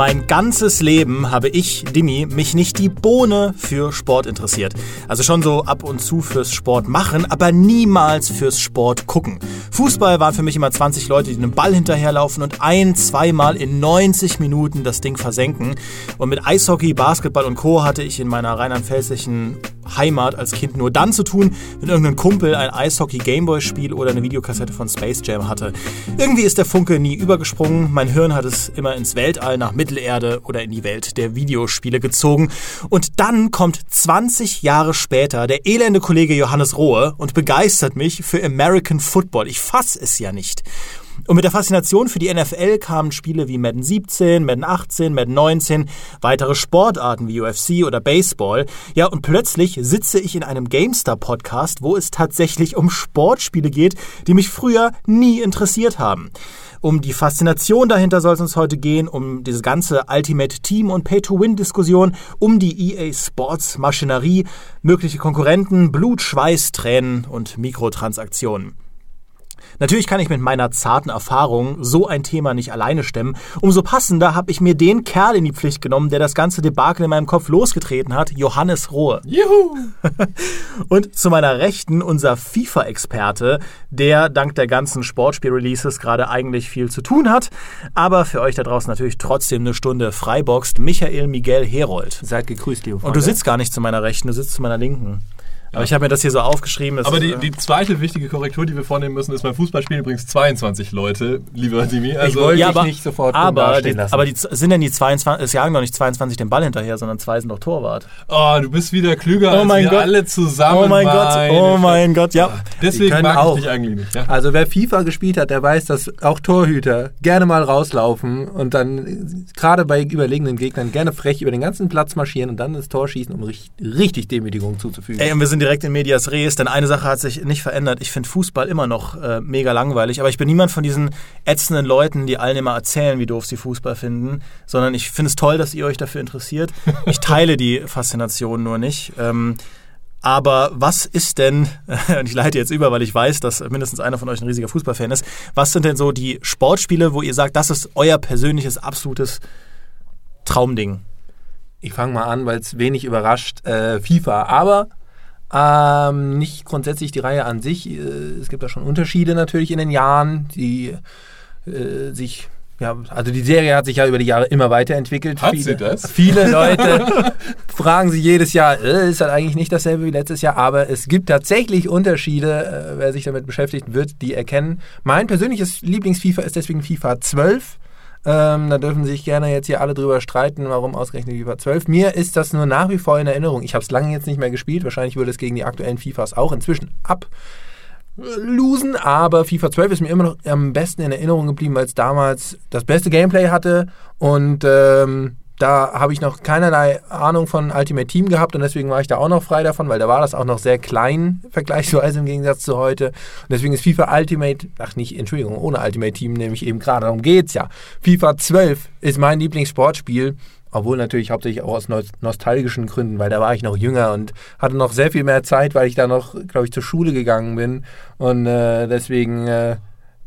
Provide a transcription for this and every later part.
Mein ganzes Leben habe ich, Dimi, mich nicht die Bohne für Sport interessiert. Also schon so ab und zu fürs Sport machen, aber niemals fürs Sport gucken. Fußball waren für mich immer 20 Leute, die einem Ball hinterherlaufen und ein, zweimal in 90 Minuten das Ding versenken. Und mit Eishockey, Basketball und Co. hatte ich in meiner rheinland-pfälzischen Heimat als Kind nur dann zu tun, wenn irgendein Kumpel ein Eishockey-Gameboy-Spiel oder eine Videokassette von Space Jam hatte. Irgendwie ist der Funke nie übergesprungen. Mein Hirn hat es immer ins Weltall nach Mittelerde oder in die Welt der Videospiele gezogen. Und dann kommt 20 Jahre später der elende Kollege Johannes Rohe und begeistert mich für American Football. Ich fass es ja nicht. Und mit der Faszination für die NFL kamen Spiele wie Madden 17, Madden 18, Madden 19, weitere Sportarten wie UFC oder Baseball. Ja, und plötzlich sitze ich in einem GameStar-Podcast, wo es tatsächlich um Sportspiele geht, die mich früher nie interessiert haben. Um die Faszination dahinter soll es uns heute gehen, um diese ganze Ultimate Team und Pay-to-Win-Diskussion, um die EA Sports Maschinerie, mögliche Konkurrenten, Blut, Schweiß, Tränen und Mikrotransaktionen. Natürlich kann ich mit meiner zarten Erfahrung so ein Thema nicht alleine stemmen. Umso passender habe ich mir den Kerl in die Pflicht genommen, der das ganze Debakel in meinem Kopf losgetreten hat, Johannes Rohe. Juhu! Und zu meiner Rechten unser FIFA-Experte, der dank der ganzen Sportspiel-Releases gerade eigentlich viel zu tun hat, aber für euch da draußen natürlich trotzdem eine Stunde freiboxt, Michael Miguel Herold. Seid gegrüßt, liebe Freunde. Und du sitzt gar nicht zu meiner Rechten, du sitzt zu meiner Linken. Aber ich habe mir das hier so aufgeschrieben. dass- Aber die, die zweite wichtige Korrektur, die wir vornehmen müssen, ist beim Fußballspielen übrigens 22 Leute, lieber Dimi. Also, wollte- ja, dich aber, nicht sofort aber, die, lassen. aber die sind denn die 22, es jagen doch nicht 22 den Ball hinterher, sondern zwei sind doch Torwart. oh, du bist wieder klüger Oh als mein wir Gott. alle zusammen. Oh mein Gott, oh mein. Gott, ja. Deswegen können mag auch. ich dich eigentlich nicht. Ja? Also wer FIFA gespielt hat, der weiß, dass auch Torhüter gerne mal rauslaufen und dann äh, gerade bei überlegenen Gegnern gerne frech über den ganzen Platz marschieren und dann das Tor schießen, um richtig, richtig Demütigung zuzufügen. Ey, und wir sind direkt in Medias Res, denn eine Sache hat sich nicht verändert. Ich finde Fußball immer noch äh, mega langweilig, aber ich bin niemand von diesen ätzenden Leuten, die allen immer erzählen, wie doof sie Fußball finden, sondern ich finde es toll, dass ihr euch dafür interessiert. Ich teile die Faszination nur nicht. Ähm, aber was ist denn, und ich leite jetzt über, weil ich weiß, dass mindestens einer von euch ein riesiger Fußballfan ist, was sind denn so die Sportspiele, wo ihr sagt, das ist euer persönliches, absolutes Traumding? Ich fange mal an, weil es wenig überrascht. Äh, FIFA, aber ähm, nicht grundsätzlich die Reihe an sich. Äh, es gibt da schon Unterschiede natürlich in den Jahren, die äh, sich ja, also die Serie hat sich ja über die Jahre immer weiterentwickelt. Hat viele, sie das? Viele Leute fragen sich jedes Jahr, äh, ist das eigentlich nicht dasselbe wie letztes Jahr? Aber es gibt tatsächlich Unterschiede. Äh, wer sich damit beschäftigt, wird die erkennen. Mein persönliches Lieblings-FIFA ist deswegen FIFA 12. Ähm, da dürfen sich gerne jetzt hier alle drüber streiten, warum ausgerechnet FIFA 12. Mir ist das nur nach wie vor in Erinnerung. Ich habe es lange jetzt nicht mehr gespielt. Wahrscheinlich würde es gegen die aktuellen FIFAs auch inzwischen ablosen. Aber FIFA 12 ist mir immer noch am besten in Erinnerung geblieben, weil es damals das beste Gameplay hatte. Und ähm, da habe ich noch keinerlei Ahnung von Ultimate Team gehabt und deswegen war ich da auch noch frei davon, weil da war das auch noch sehr klein vergleichsweise im Gegensatz zu heute. Und deswegen ist FIFA Ultimate, ach nicht, Entschuldigung, ohne Ultimate Team nämlich eben gerade, darum geht's ja. FIFA 12 ist mein Lieblingssportspiel. Obwohl natürlich hauptsächlich auch aus nos- nostalgischen Gründen, weil da war ich noch jünger und hatte noch sehr viel mehr Zeit, weil ich da noch, glaube ich, zur Schule gegangen bin. Und äh, deswegen, äh,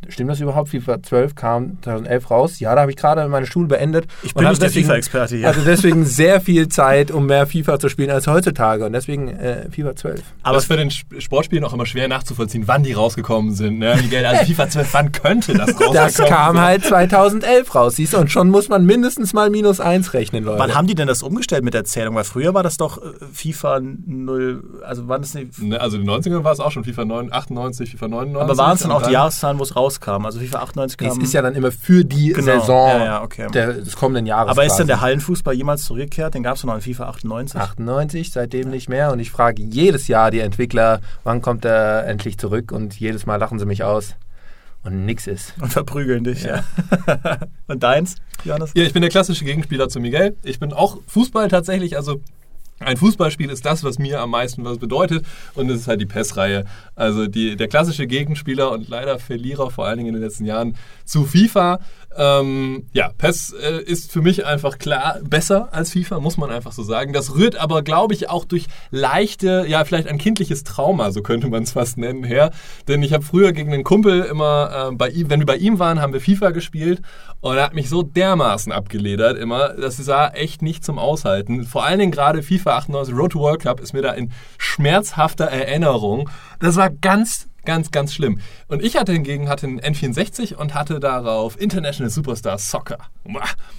stimmt das überhaupt? FIFA 12 kam 2011 raus. Ja, da habe ich gerade meine Schule beendet. Ich bin nicht der deswegen- FIFA-Experte hier. Also deswegen sehr viel Zeit, um mehr FIFA zu spielen als heutzutage. Und deswegen äh, FIFA 12. Aber es ist für den Sp- Sportspielen auch immer schwer nachzuvollziehen, wann die rausgekommen sind. Ne? Miguel? Also FIFA 12, wann könnte das rausgekommen Das kam halt 2011 raus, siehst du? Und schon muss man mindestens mal minus eins rechnen, Leute. Wann haben die denn das umgestellt mit der Zählung? Weil früher war das doch äh, FIFA 0, also wann ist nicht. Ne, Also in den 90ern war es auch schon FIFA 9, 98, FIFA 99. Aber waren es dann auch die Jahreszahlen, wo es rauskam? Also FIFA 98 Nee, kam. es ist ja dann immer für die Genau. Saison Ja, ja, okay. der, des kommenden Jahres. aber ist denn der Hallenfußball jemals zurückgekehrt? Den gab es noch in FIFA 98. 98, seitdem nicht mehr. Und ich frage jedes Jahr die Entwickler, wann kommt er endlich zurück? Und jedes Mal lachen sie mich aus. Und nix ist. Und verprügeln dich, ja. Und deins, Johannes? Ja, ich bin der klassische Gegenspieler zu Miguel. Ich bin auch Fußball tatsächlich, also ein Fußballspiel ist das, was mir am meisten was bedeutet und es ist halt die PES-Reihe. Also die, der klassische Gegenspieler und leider Verlierer, vor allen Dingen in den letzten Jahren, zu FIFA. Ähm, ja, PES äh, ist für mich einfach klar besser als FIFA, muss man einfach so sagen. Das rührt aber, glaube ich, auch durch leichte, ja, vielleicht ein kindliches Trauma, so könnte man es fast nennen, her. Denn ich habe früher gegen einen Kumpel immer, äh, bei ihm, wenn wir bei ihm waren, haben wir FIFA gespielt und er hat mich so dermaßen abgeledert immer, das war echt nicht zum Aushalten. Vor allen Dingen gerade FIFA 98 Road to World Cup ist mir da in schmerzhafter Erinnerung. Das war ganz Ganz, ganz schlimm. Und ich hatte hingegen hatte einen N64 und hatte darauf International Superstar Soccer.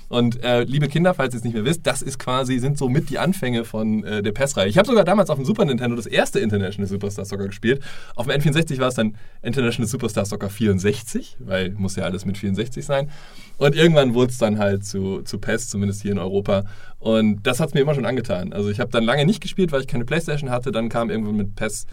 Und äh, liebe Kinder, falls ihr es nicht mehr wisst, das ist quasi, sind so mit die Anfänge von äh, der PES-Reihe. Ich habe sogar damals auf dem Super Nintendo das erste International Superstar Soccer gespielt. Auf dem N64 war es dann International Superstar Soccer 64, weil muss ja alles mit 64 sein. Und irgendwann wurde es dann halt zu, zu PES, zumindest hier in Europa. Und das hat es mir immer schon angetan. Also ich habe dann lange nicht gespielt, weil ich keine Playstation hatte. Dann kam irgendwann mit PES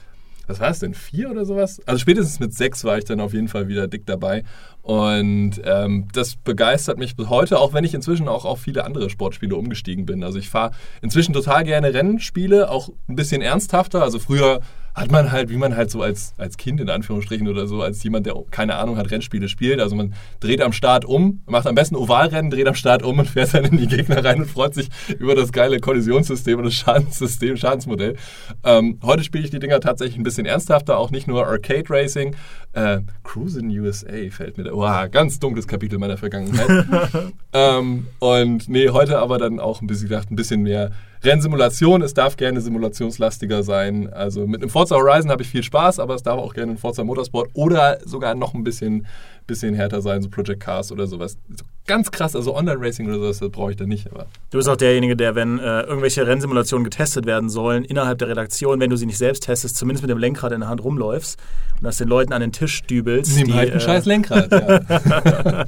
was war es denn, vier oder sowas? Also spätestens mit sechs war ich dann auf jeden Fall wieder dick dabei. Und ähm, das begeistert mich bis heute, auch wenn ich inzwischen auch auf viele andere Sportspiele umgestiegen bin. Also ich fahre inzwischen total gerne Rennspiele, auch ein bisschen ernsthafter. Also früher hat man halt, wie man halt so als, als Kind in Anführungsstrichen oder so, als jemand, der keine Ahnung hat, Rennspiele spielt. Also man dreht am Start um, macht am besten Ovalrennen, dreht am Start um und fährt dann in die Gegner rein und freut sich über das geile Kollisionssystem und das Schadenssystem, Schadensmodell. Ähm, heute spiele ich die Dinger tatsächlich ein bisschen ernsthafter, auch nicht nur Arcade Racing. Äh, Cruise in USA fällt mir da. Wow, ganz dunkles Kapitel meiner Vergangenheit. ähm, und nee, heute aber dann auch ein bisschen gedacht, ein bisschen mehr Rennsimulation. Es darf gerne simulationslastiger sein. Also mit einem Forza Horizon habe ich viel Spaß, aber es darf auch gerne ein Forza Motorsport oder sogar noch ein bisschen, bisschen härter sein, so Project Cars oder sowas. So ganz krass, also Online-Racing oder sowas, das brauche ich da nicht. Aber. Du bist auch derjenige, der, wenn äh, irgendwelche Rennsimulationen getestet werden sollen, innerhalb der Redaktion, wenn du sie nicht selbst testest, zumindest mit dem Lenkrad in der Hand rumläufst und das den Leuten an den Tisch dübelst. Nimm halt ein äh, scheiß Lenkrad, ja.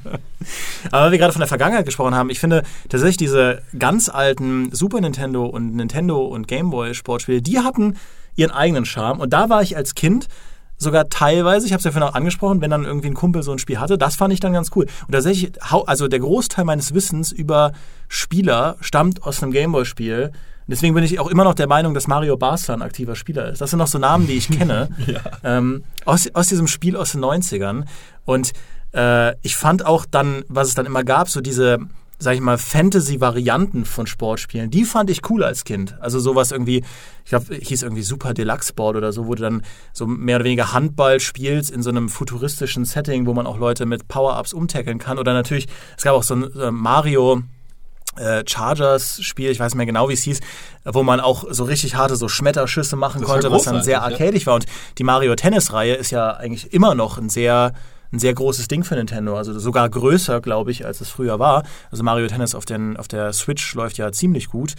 Aber weil wir gerade von der Vergangenheit gesprochen haben, ich finde tatsächlich diese ganz alten Super Nintendo und Nintendo und Game Boy Sportspiele, die hatten ihren eigenen Charme. Und da war ich als Kind sogar teilweise, ich habe es ja vorhin auch angesprochen, wenn dann irgendwie ein Kumpel so ein Spiel hatte, das fand ich dann ganz cool. Und tatsächlich, also der Großteil meines Wissens über Spieler stammt aus einem Gameboy-Spiel. Deswegen bin ich auch immer noch der Meinung, dass Mario Basler ein aktiver Spieler ist. Das sind noch so Namen, die ich kenne. ja. ähm, aus, aus diesem Spiel aus den 90ern. Und äh, ich fand auch dann, was es dann immer gab, so diese sag ich mal, Fantasy-Varianten von Sportspielen, die fand ich cool als Kind. Also sowas irgendwie, ich glaube, hieß irgendwie Super Deluxe Board oder so, wo du dann so mehr oder weniger Handball spielst in so einem futuristischen Setting, wo man auch Leute mit Power-Ups umtackeln kann. Oder natürlich, es gab auch so ein Mario äh, Chargers-Spiel, ich weiß nicht mehr genau, wie es hieß, wo man auch so richtig harte so Schmetterschüsse machen das konnte, was dann sehr arcadig ja. war. Und die Mario Tennis-Reihe ist ja eigentlich immer noch ein sehr ein sehr großes Ding für Nintendo. Also sogar größer, glaube ich, als es früher war. Also Mario Tennis auf, den, auf der Switch läuft ja ziemlich gut.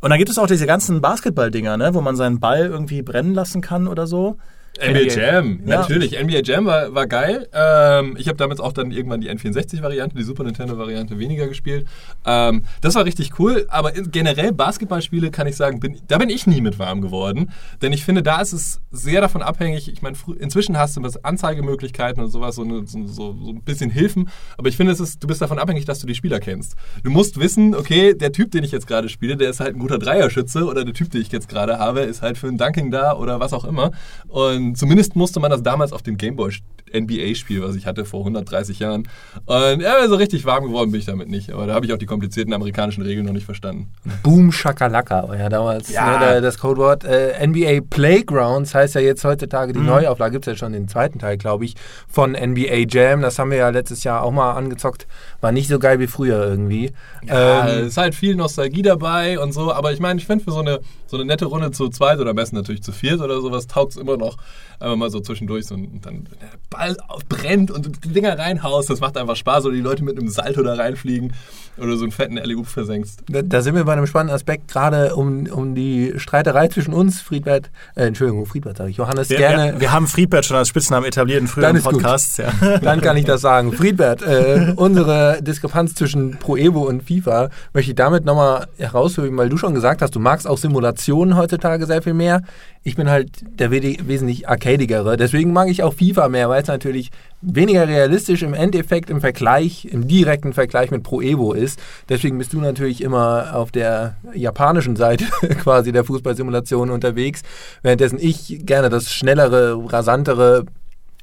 Und dann gibt es auch diese ganzen Basketball-Dinger, ne, wo man seinen Ball irgendwie brennen lassen kann oder so. NBA Jam, ja. natürlich. NBA Jam war, war geil. Ähm, ich habe damals auch dann irgendwann die N64-Variante, die Super Nintendo-Variante weniger gespielt. Ähm, das war richtig cool, aber generell Basketballspiele kann ich sagen, bin, da bin ich nie mit warm geworden. Denn ich finde, da ist es sehr davon abhängig. Ich meine, inzwischen hast du was Anzeigemöglichkeiten und sowas, so, eine, so, so, so, ein bisschen Hilfen. Aber ich finde, es ist, du bist davon abhängig, dass du die Spieler kennst. Du musst wissen, okay, der Typ, den ich jetzt gerade spiele, der ist halt ein guter Dreierschütze oder der Typ, den ich jetzt gerade habe, ist halt für ein Dunking da oder was auch immer. Und zumindest musste man das damals auf dem Gameboy NBA-Spiel, was ich hatte vor 130 Jahren. Und ja, so richtig warm geworden bin ich damit nicht. Aber da habe ich auch die komplizierten amerikanischen Regeln noch nicht verstanden. Boom Shakalaka war ja damals ja. Ne, das Codewort. Äh, NBA Playgrounds heißt ja jetzt heutzutage, die mhm. Neuauflage gibt es ja schon den zweiten Teil, glaube ich, von NBA Jam. Das haben wir ja letztes Jahr auch mal angezockt. War nicht so geil wie früher irgendwie. Ja, ähm, ist halt viel Nostalgie dabei und so. Aber ich meine, ich finde für so eine, so eine nette Runde zu zweit oder am besten natürlich zu viert oder sowas, taugt es immer noch. Einfach mal so zwischendurch so und dann Ball brennt und die Dinger reinhaust. Das macht einfach Spaß. Oder die Leute mit einem Salto da reinfliegen oder so einen fetten Alley-Oop versenkst. Da, da, sind wir bei einem spannenden Aspekt, gerade um, um die Streiterei zwischen uns, Friedbert, äh, Entschuldigung, Friedbert sage ich, Johannes, wir, gerne. Wir, wir, haben Friedbert schon als Spitznamen etabliert in früheren Podcasts. Ja. Dann kann ich das sagen. Friedbert, äh, unsere Diskrepanz zwischen Pro Evo und FIFA möchte ich damit nochmal heraushören, weil du schon gesagt hast, du magst auch Simulationen heutzutage sehr viel mehr. Ich bin halt der wesentlich arcadigere. Deswegen mag ich auch FIFA mehr, weil es natürlich weniger realistisch im Endeffekt im Vergleich, im direkten Vergleich mit Pro Evo ist. Deswegen bist du natürlich immer auf der japanischen Seite quasi der Fußballsimulation unterwegs, währenddessen ich gerne das schnellere, rasantere,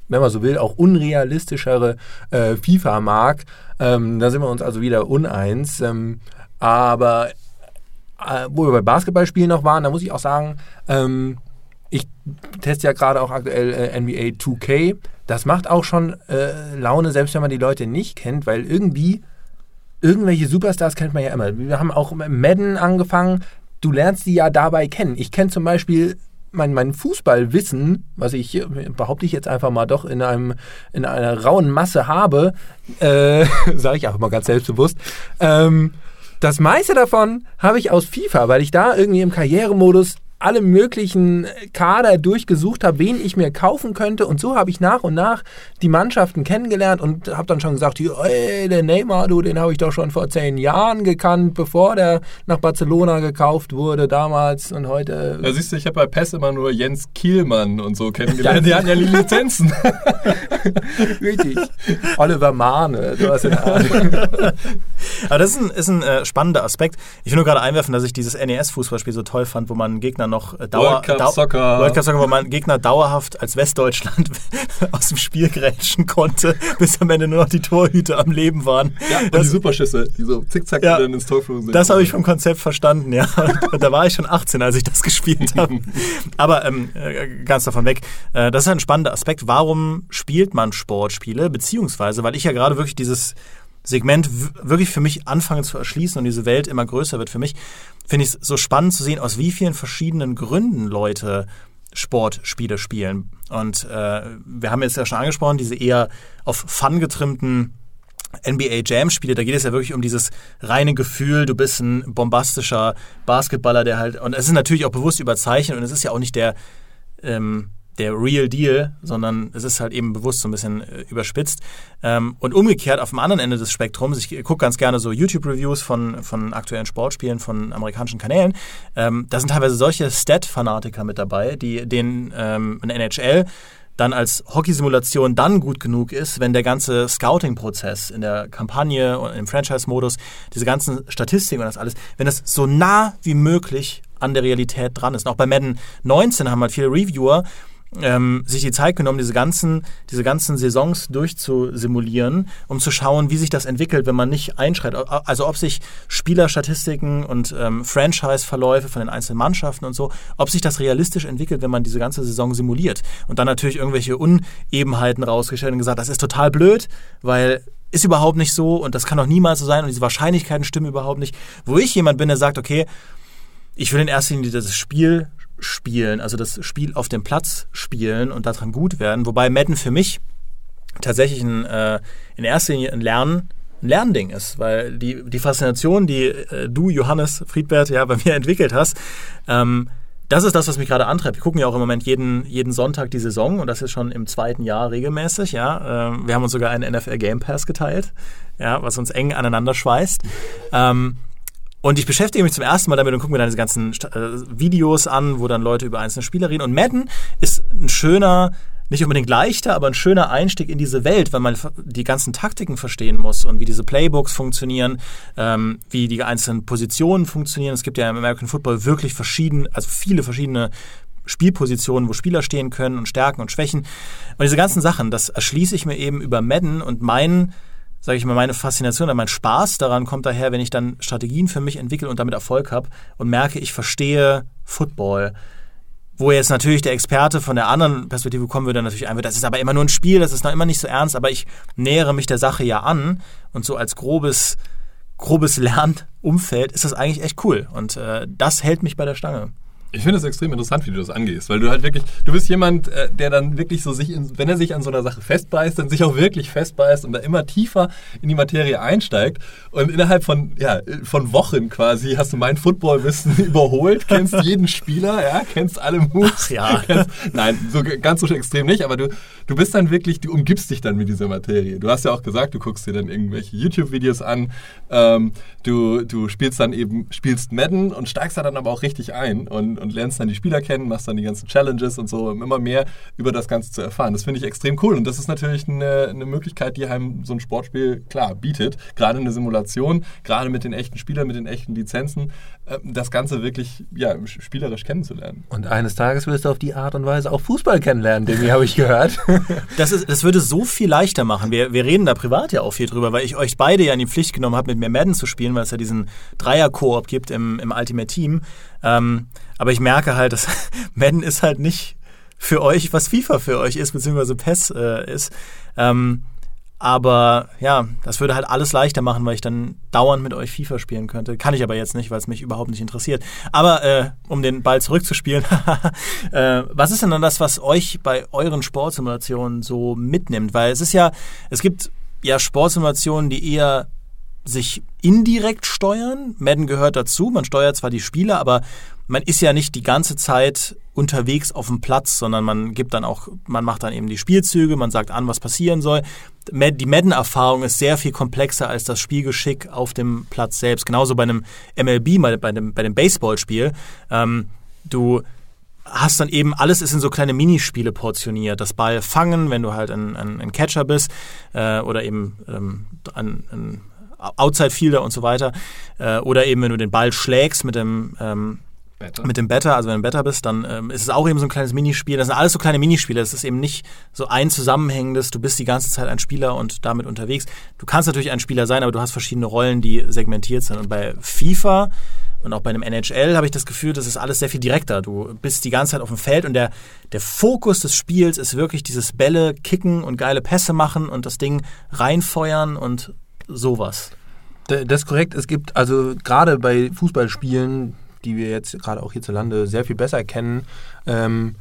wenn man so will, auch unrealistischere äh, FIFA mag. Ähm, da sind wir uns also wieder uneins. Ähm, aber äh, wo wir bei Basketballspielen noch waren, da muss ich auch sagen, ähm, ich teste ja gerade auch aktuell äh, NBA 2K. Das macht auch schon äh, Laune, selbst wenn man die Leute nicht kennt, weil irgendwie irgendwelche Superstars kennt man ja immer. Wir haben auch Madden angefangen. Du lernst die ja dabei kennen. Ich kenne zum Beispiel mein, mein Fußballwissen, was ich behaupte ich jetzt einfach mal doch in einem in einer rauen Masse habe, äh, sage ich einfach mal ganz selbstbewusst. Ähm, das meiste davon habe ich aus FIFA, weil ich da irgendwie im Karrieremodus alle möglichen Kader durchgesucht habe, wen ich mir kaufen könnte. Und so habe ich nach und nach die Mannschaften kennengelernt und habe dann schon gesagt, ey, der Neymar, du, den habe ich doch schon vor zehn Jahren gekannt, bevor der nach Barcelona gekauft wurde damals und heute. Ja, siehst du, ich habe bei PES immer nur Jens Kielmann und so kennengelernt. die hatten ja die Lizenzen. Richtig. Oliver Mahne, du hast Ahnung. Aber das ist ein, ist ein äh, spannender Aspekt. Ich will nur gerade einwerfen, dass ich dieses NES-Fußballspiel so toll fand, wo man Gegner noch äh, Dauer, World Cup Dau Soccer. World Cup Soccer, wo man Gegner dauerhaft als Westdeutschland aus dem Spiel grätschen konnte, bis am Ende nur noch die Torhüter am Leben waren. Ja, und das, die Superschüsse, die so zickzack Ja. dann ins Tor flogen sind. das habe ich vom Konzept verstanden, ja. Und da war ich schon 18, als ich das gespielt habe. Aber ähm, äh, ganz davon weg. Äh, das ist ein spannender Aspekt. Warum spielt man Sportspiele? Beziehungsweise, weil ich ja gerade wirklich dieses Segment wirklich für mich anfange zu erschließen und diese Welt immer größer wird für mich, finde ich es so spannend zu sehen, aus wie vielen verschiedenen Gründen Leute Sportspiele spielen. Und äh, wir haben jetzt ja schon angesprochen, diese eher auf Fun getrimmten NBA Jam Spiele, da geht es ja wirklich um dieses reine Gefühl, du bist ein bombastischer Basketballer, der halt, und es ist natürlich auch bewusst überzeichnet und es ist ja auch nicht der, ähm, der Real Deal, sondern es ist halt eben bewusst so ein bisschen äh, überspitzt. Ähm, und umgekehrt auf dem anderen Ende des Spektrums, ich gucke ganz gerne so YouTube-Reviews von, von aktuellen Sportspielen von amerikanischen Kanälen, ähm, da sind teilweise solche Stat-Fanatiker mit dabei, die den ähm, NHL dann als Hockeysimulation dann gut genug ist, wenn der ganze Scouting-Prozess in der Kampagne und im Franchise-Modus, diese ganzen Statistiken und das alles, wenn das so nah wie möglich an der Realität dran ist. Und auch bei Madden 19 haben halt viele Reviewer ähm, sich die Zeit genommen, diese ganzen, diese ganzen Saisons durchzusimulieren, um zu schauen, wie sich das entwickelt, wenn man nicht einschreitet. Also ob sich Spielerstatistiken und ähm, Franchise-Verläufe von den einzelnen Mannschaften und so, ob sich das realistisch entwickelt, wenn man diese ganze Saison simuliert. Und dann natürlich irgendwelche Unebenheiten rausgestellt und gesagt, das ist total blöd, weil ist überhaupt nicht so und das kann doch niemals so sein und diese Wahrscheinlichkeiten stimmen überhaupt nicht. Wo ich jemand bin, der sagt, okay, ich will in erster Linie das Spiel spielen, also das Spiel auf dem Platz spielen und daran gut werden. Wobei Madden für mich tatsächlich ein, äh, in erster Linie ein Lernen, ein Lernding ist, weil die, die Faszination, die äh, du, Johannes Friedbert, ja bei mir entwickelt hast, ähm, das ist das, was mich gerade antreibt. Wir gucken ja auch im Moment jeden, jeden Sonntag die Saison und das ist schon im zweiten Jahr regelmäßig. Ja, ähm, wir haben uns sogar einen NFL Game Pass geteilt, ja, was uns eng aneinander schweißt. Ähm, und ich beschäftige mich zum ersten Mal damit und gucke mir dann diese ganzen äh, Videos an, wo dann Leute über einzelne Spieler reden. Und Madden ist ein schöner, nicht unbedingt leichter, aber ein schöner Einstieg in diese Welt, weil man die ganzen Taktiken verstehen muss und wie diese Playbooks funktionieren, ähm, wie die einzelnen Positionen funktionieren. Es gibt ja im American Football wirklich verschiedene, also viele verschiedene Spielpositionen, wo Spieler stehen können und Stärken und Schwächen. Und diese ganzen Sachen, das erschließe ich mir eben über Madden und mein sage ich mal, meine Faszination mein Spaß daran kommt daher, wenn ich dann Strategien für mich entwickle und damit Erfolg habe und merke, ich verstehe Football. Wo jetzt natürlich der Experte von der anderen Perspektive kommen würde, natürlich ein, das ist aber immer nur ein Spiel, das ist noch immer nicht so ernst, aber ich nähere mich der Sache ja an und so als grobes, grobes Lernumfeld ist das eigentlich echt cool und äh, das hält mich bei der Stange. Ich finde es extrem interessant, wie du das angehst, weil du halt wirklich, du bist jemand, äh, der dann wirklich so sich, in, wenn er sich an so einer Sache festbeißt, dann sich auch wirklich festbeißt und da immer tiefer in die Materie einsteigt. Und innerhalb von, ja, von Wochen quasi hast du mein Footballwissen überholt, kennst jeden Spieler, ja, kennst alle Moves. Ach ja. Kennst, nein, so ganz so extrem nicht, aber du, du bist dann wirklich, du umgibst dich dann mit dieser Materie. Du hast ja auch gesagt, du guckst dir dann irgendwelche YouTube-Videos an, ähm, du, du spielst dann eben, spielst Madden und steigst da dann aber auch richtig ein und und, und lernst dann die Spieler kennen, machst dann die ganzen Challenges und so, um immer mehr über das Ganze zu erfahren. Das finde ich extrem cool und das ist natürlich eine, eine Möglichkeit, die einem so ein Sportspiel klar bietet. Gerade eine Simulation, gerade mit den echten Spielern, mit den echten Lizenzen, äh, das Ganze wirklich ja, spielerisch kennenzulernen. Und eines Tages wirst du auf die Art und Weise auch Fußball kennenlernen, Demi, habe ich gehört. Das, ist, das würde so viel leichter machen. Wir, wir reden da privat ja auch viel drüber, weil ich euch beide ja in die Pflicht genommen habe, mit mir Madden zu spielen, weil es ja diesen Dreier-Koop gibt im, im Ultimate Team. Ähm, aber ich merke halt, dass Madden ist halt nicht für euch, was FIFA für euch ist, beziehungsweise PES äh, ist. Ähm, aber ja, das würde halt alles leichter machen, weil ich dann dauernd mit euch FIFA spielen könnte. Kann ich aber jetzt nicht, weil es mich überhaupt nicht interessiert. Aber äh, um den Ball zurückzuspielen, äh, was ist denn dann das, was euch bei euren Sportsimulationen so mitnimmt? Weil es ist ja, es gibt ja Sportsimulationen, die eher sich indirekt steuern. Madden gehört dazu. Man steuert zwar die Spieler, aber man ist ja nicht die ganze Zeit unterwegs auf dem Platz, sondern man gibt dann auch, man macht dann eben die Spielzüge, man sagt an, was passieren soll. Die Madden-Erfahrung ist sehr viel komplexer als das Spielgeschick auf dem Platz selbst. Genauso bei einem MLB, bei dem, bei dem Baseballspiel. Ähm, du hast dann eben, alles ist in so kleine Minispiele portioniert. Das Ball fangen, wenn du halt ein, ein, ein Catcher bist, äh, oder eben ähm, ein, ein Outside Fielder und so weiter. Äh, oder eben, wenn du den Ball schlägst mit dem ähm, Better. mit dem Better, also wenn du Better bist, dann ähm, ist es auch eben so ein kleines Minispiel. Das sind alles so kleine Minispiele. Es ist eben nicht so ein zusammenhängendes, du bist die ganze Zeit ein Spieler und damit unterwegs. Du kannst natürlich ein Spieler sein, aber du hast verschiedene Rollen, die segmentiert sind. Und bei FIFA und auch bei einem NHL habe ich das Gefühl, das ist alles sehr viel direkter. Du bist die ganze Zeit auf dem Feld und der, der Fokus des Spiels ist wirklich dieses Bälle kicken und geile Pässe machen und das Ding reinfeuern und sowas. Das ist korrekt. Es gibt also gerade bei Fußballspielen, die wir jetzt gerade auch hierzulande sehr viel besser kennen, ähm,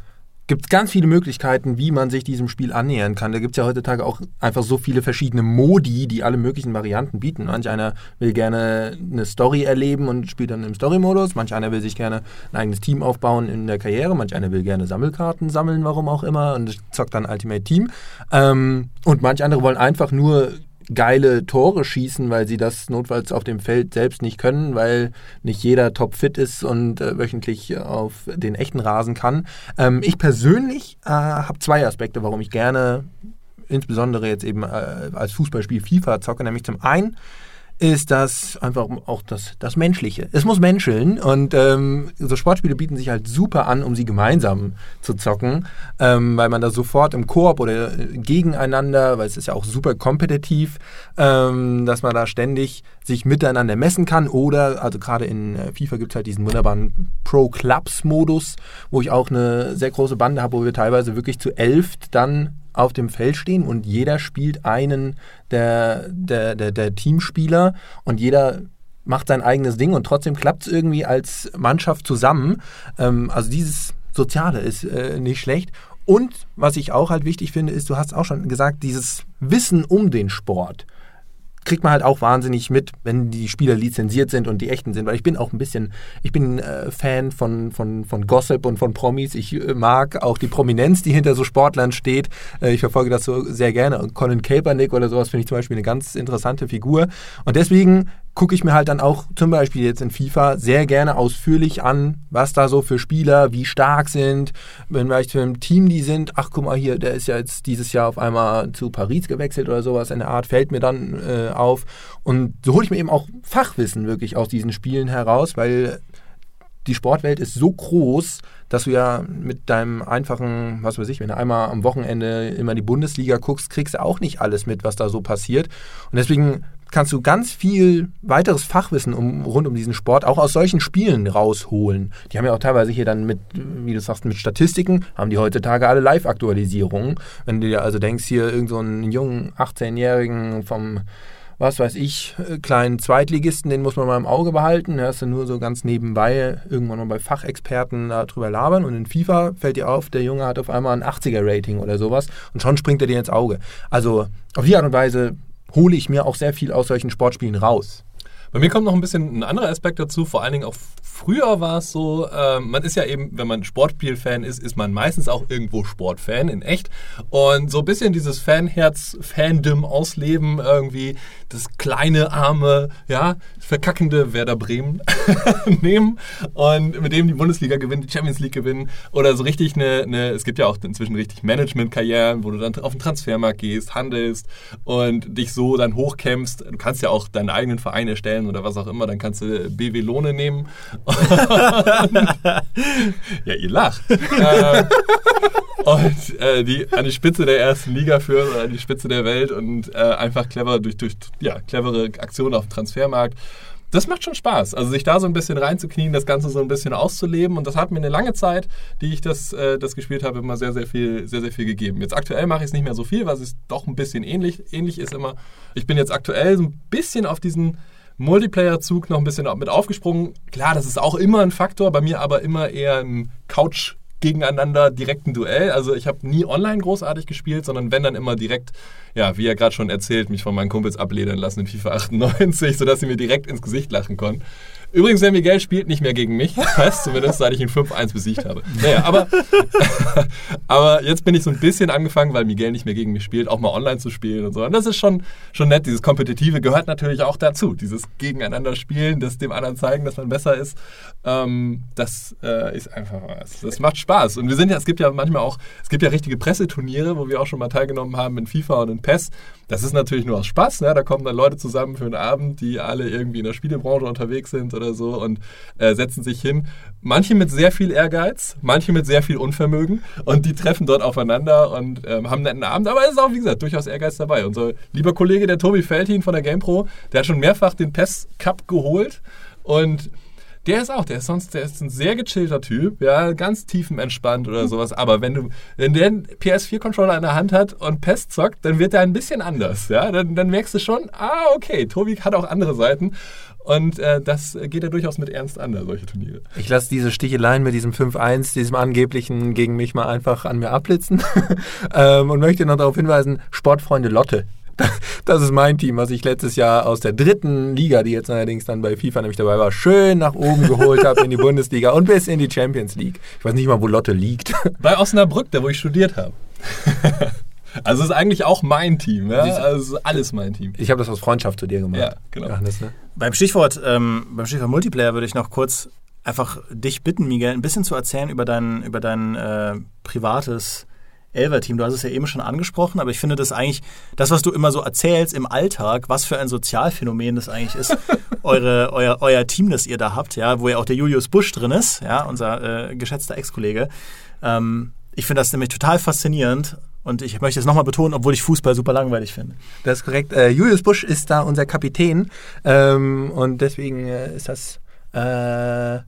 gibt es ganz viele Möglichkeiten, wie man sich diesem Spiel annähern kann. Da gibt es ja heutzutage auch einfach so viele verschiedene Modi, die alle möglichen Varianten bieten. Manch einer will gerne eine Story erleben und spielt dann im Story-Modus. Manch einer will sich gerne ein eigenes Team aufbauen in der Karriere. Manch einer will gerne Sammelkarten sammeln, warum auch immer, und zockt dann Ultimate Team. Ähm, und manch andere wollen einfach nur geile Tore schießen, weil sie das notfalls auf dem Feld selbst nicht können, weil nicht jeder topfit ist und äh, wöchentlich auf den echten Rasen kann. Ähm, ich persönlich äh, habe zwei Aspekte, warum ich gerne insbesondere jetzt eben äh, als Fußballspiel FIFA zocke, nämlich zum einen ist das einfach auch das, das Menschliche. Es muss menscheln und ähm, so Sportspiele bieten sich halt super an, um sie gemeinsam zu zocken, ähm, weil man da sofort im Koop oder gegeneinander, weil es ist ja auch super kompetitiv, ähm, dass man da ständig sich miteinander messen kann oder, also gerade in äh, FIFA gibt es halt diesen wunderbaren Pro-Clubs-Modus, wo ich auch eine sehr große Bande habe, wo wir teilweise wirklich zu elf dann auf dem Feld stehen und jeder spielt einen der, der, der, der Teamspieler und jeder macht sein eigenes Ding und trotzdem klappt es irgendwie als Mannschaft zusammen. Ähm, also dieses Soziale ist äh, nicht schlecht. Und was ich auch halt wichtig finde, ist, du hast auch schon gesagt, dieses Wissen um den Sport kriegt man halt auch wahnsinnig mit, wenn die Spieler lizenziert sind und die echten sind. Weil ich bin auch ein bisschen, ich bin äh, Fan von, von, von Gossip und von Promis. Ich äh, mag auch die Prominenz, die hinter so Sportlern steht. Äh, ich verfolge das so sehr gerne. Und Colin Kaepernick oder sowas finde ich zum Beispiel eine ganz interessante Figur. Und deswegen gucke ich mir halt dann auch zum Beispiel jetzt in FIFA sehr gerne ausführlich an, was da so für Spieler, wie stark sind, wenn vielleicht für ein Team die sind, ach guck mal hier, der ist ja jetzt dieses Jahr auf einmal zu Paris gewechselt oder sowas in der Art, fällt mir dann äh, auf. Und so hole ich mir eben auch Fachwissen wirklich aus diesen Spielen heraus, weil die Sportwelt ist so groß, dass du ja mit deinem einfachen, was weiß ich, wenn du einmal am Wochenende immer die Bundesliga guckst, kriegst du auch nicht alles mit, was da so passiert. Und deswegen kannst du ganz viel weiteres Fachwissen um, rund um diesen Sport auch aus solchen Spielen rausholen. Die haben ja auch teilweise hier dann mit, wie du sagst, mit Statistiken, haben die heutzutage alle Live-Aktualisierungen. Wenn du dir also denkst, hier irgendeinen so jungen 18-Jährigen vom was weiß ich, kleinen Zweitligisten, den muss man mal im Auge behalten. Da hast du nur so ganz nebenbei irgendwann mal bei Fachexperten darüber labern und in FIFA fällt dir auf, der Junge hat auf einmal ein 80er-Rating oder sowas und schon springt er dir ins Auge. Also auf die Art und Weise hole ich mir auch sehr viel aus solchen Sportspielen raus. Bei mir kommt noch ein bisschen ein anderer Aspekt dazu, vor allen Dingen auch früher war es so, äh, man ist ja eben, wenn man Sportspiel-Fan ist, ist man meistens auch irgendwo Sportfan in echt. Und so ein bisschen dieses Fanherz, Fandom ausleben, irgendwie das kleine, arme, ja, verkackende Werder Bremen nehmen und mit dem die Bundesliga gewinnen, die Champions League gewinnen oder so richtig eine, eine es gibt ja auch inzwischen richtig Management-Karrieren, wo du dann auf den Transfermarkt gehst, handelst und dich so dann hochkämpfst. Du kannst ja auch deinen eigenen Verein erstellen oder was auch immer, dann kannst du BW Lohne nehmen. ja, ihr lacht. äh, und äh, die an die Spitze der ersten Liga führen oder an die Spitze der Welt und äh, einfach clever durch, durch ja, clevere Aktionen auf dem Transfermarkt. Das macht schon Spaß. Also sich da so ein bisschen reinzuknien, das Ganze so ein bisschen auszuleben. Und das hat mir eine lange Zeit, die ich das, äh, das gespielt habe, immer sehr, sehr viel, sehr, sehr viel gegeben. Jetzt aktuell mache ich es nicht mehr so viel, weil es doch ein bisschen ähnlich, ähnlich ist immer. Ich bin jetzt aktuell so ein bisschen auf diesen Multiplayer-Zug noch ein bisschen mit aufgesprungen. Klar, das ist auch immer ein Faktor, bei mir aber immer eher ein Couch- gegeneinander direkt ein Duell. Also ich habe nie online großartig gespielt, sondern wenn dann immer direkt, ja, wie er gerade schon erzählt, mich von meinen Kumpels abledern lassen in FIFA 98, sodass sie mir direkt ins Gesicht lachen konnten. Übrigens, der Miguel spielt nicht mehr gegen mich, fest zumindest, seit ich ihn 5-1 besiegt habe. Naja, aber, aber jetzt bin ich so ein bisschen angefangen, weil Miguel nicht mehr gegen mich spielt, auch mal online zu spielen und so. Und das ist schon, schon nett. Dieses Kompetitive gehört natürlich auch dazu. Dieses Gegeneinander spielen, das dem anderen zeigen, dass man besser ist. Ähm, das äh, ist einfach was. Das macht Spaß. Und wir sind ja, es gibt ja manchmal auch, es gibt ja richtige Presseturniere, wo wir auch schon mal teilgenommen haben in FIFA und in PES. Das ist natürlich nur aus Spaß. Ne? Da kommen dann Leute zusammen für einen Abend, die alle irgendwie in der Spielebranche unterwegs sind oder so und äh, setzen sich hin. Manche mit sehr viel Ehrgeiz, manche mit sehr viel Unvermögen und die treffen dort aufeinander und ähm, haben einen netten Abend. Aber es ist auch, wie gesagt, durchaus Ehrgeiz dabei. Unser lieber Kollege, der Tobi Feltin von der GamePro, der hat schon mehrfach den PES Cup geholt und der ist auch, der ist sonst, der ist ein sehr gechillter Typ, ja, ganz tiefenentspannt oder sowas. Aber wenn du, wenn der einen PS4-Controller in der Hand hat und PES zockt, dann wird er ein bisschen anders, ja. Dann, dann merkst du schon, ah, okay, Tobi hat auch andere Seiten. Und äh, das geht ja durchaus mit Ernst an, solche Turniere. Ich lasse diese Sticheleien mit diesem 5-1, diesem angeblichen gegen mich mal einfach an mir abblitzen ähm, und möchte noch darauf hinweisen, Sportfreunde Lotte das ist mein Team, was ich letztes Jahr aus der dritten Liga, die jetzt allerdings dann bei FIFA nämlich dabei war, schön nach oben geholt habe in die Bundesliga und bis in die Champions League. Ich weiß nicht mal, wo Lotte liegt. Bei Osnabrück, da wo ich studiert habe. Also es ist eigentlich auch mein Team. Ja? Also alles mein Team. Ich habe das aus Freundschaft zu dir gemacht. Ja, genau. Johannes, ne? Beim Stichwort, ähm, beim Stichwort Multiplayer würde ich noch kurz einfach dich bitten, Miguel, ein bisschen zu erzählen über dein, über dein äh, privates Elver-Team. Du hast es ja eben schon angesprochen, aber ich finde das eigentlich, das, was du immer so erzählst im Alltag, was für ein Sozialphänomen das eigentlich ist, eure, euer, euer Team, das ihr da habt, ja, wo ja auch der Julius Busch drin ist, ja, unser äh, geschätzter Ex-Kollege. Ähm, ich finde das nämlich total faszinierend und ich möchte es nochmal betonen, obwohl ich Fußball super langweilig finde. Das ist korrekt. Äh, Julius Busch ist da unser Kapitän ähm, und deswegen äh, ist das äh,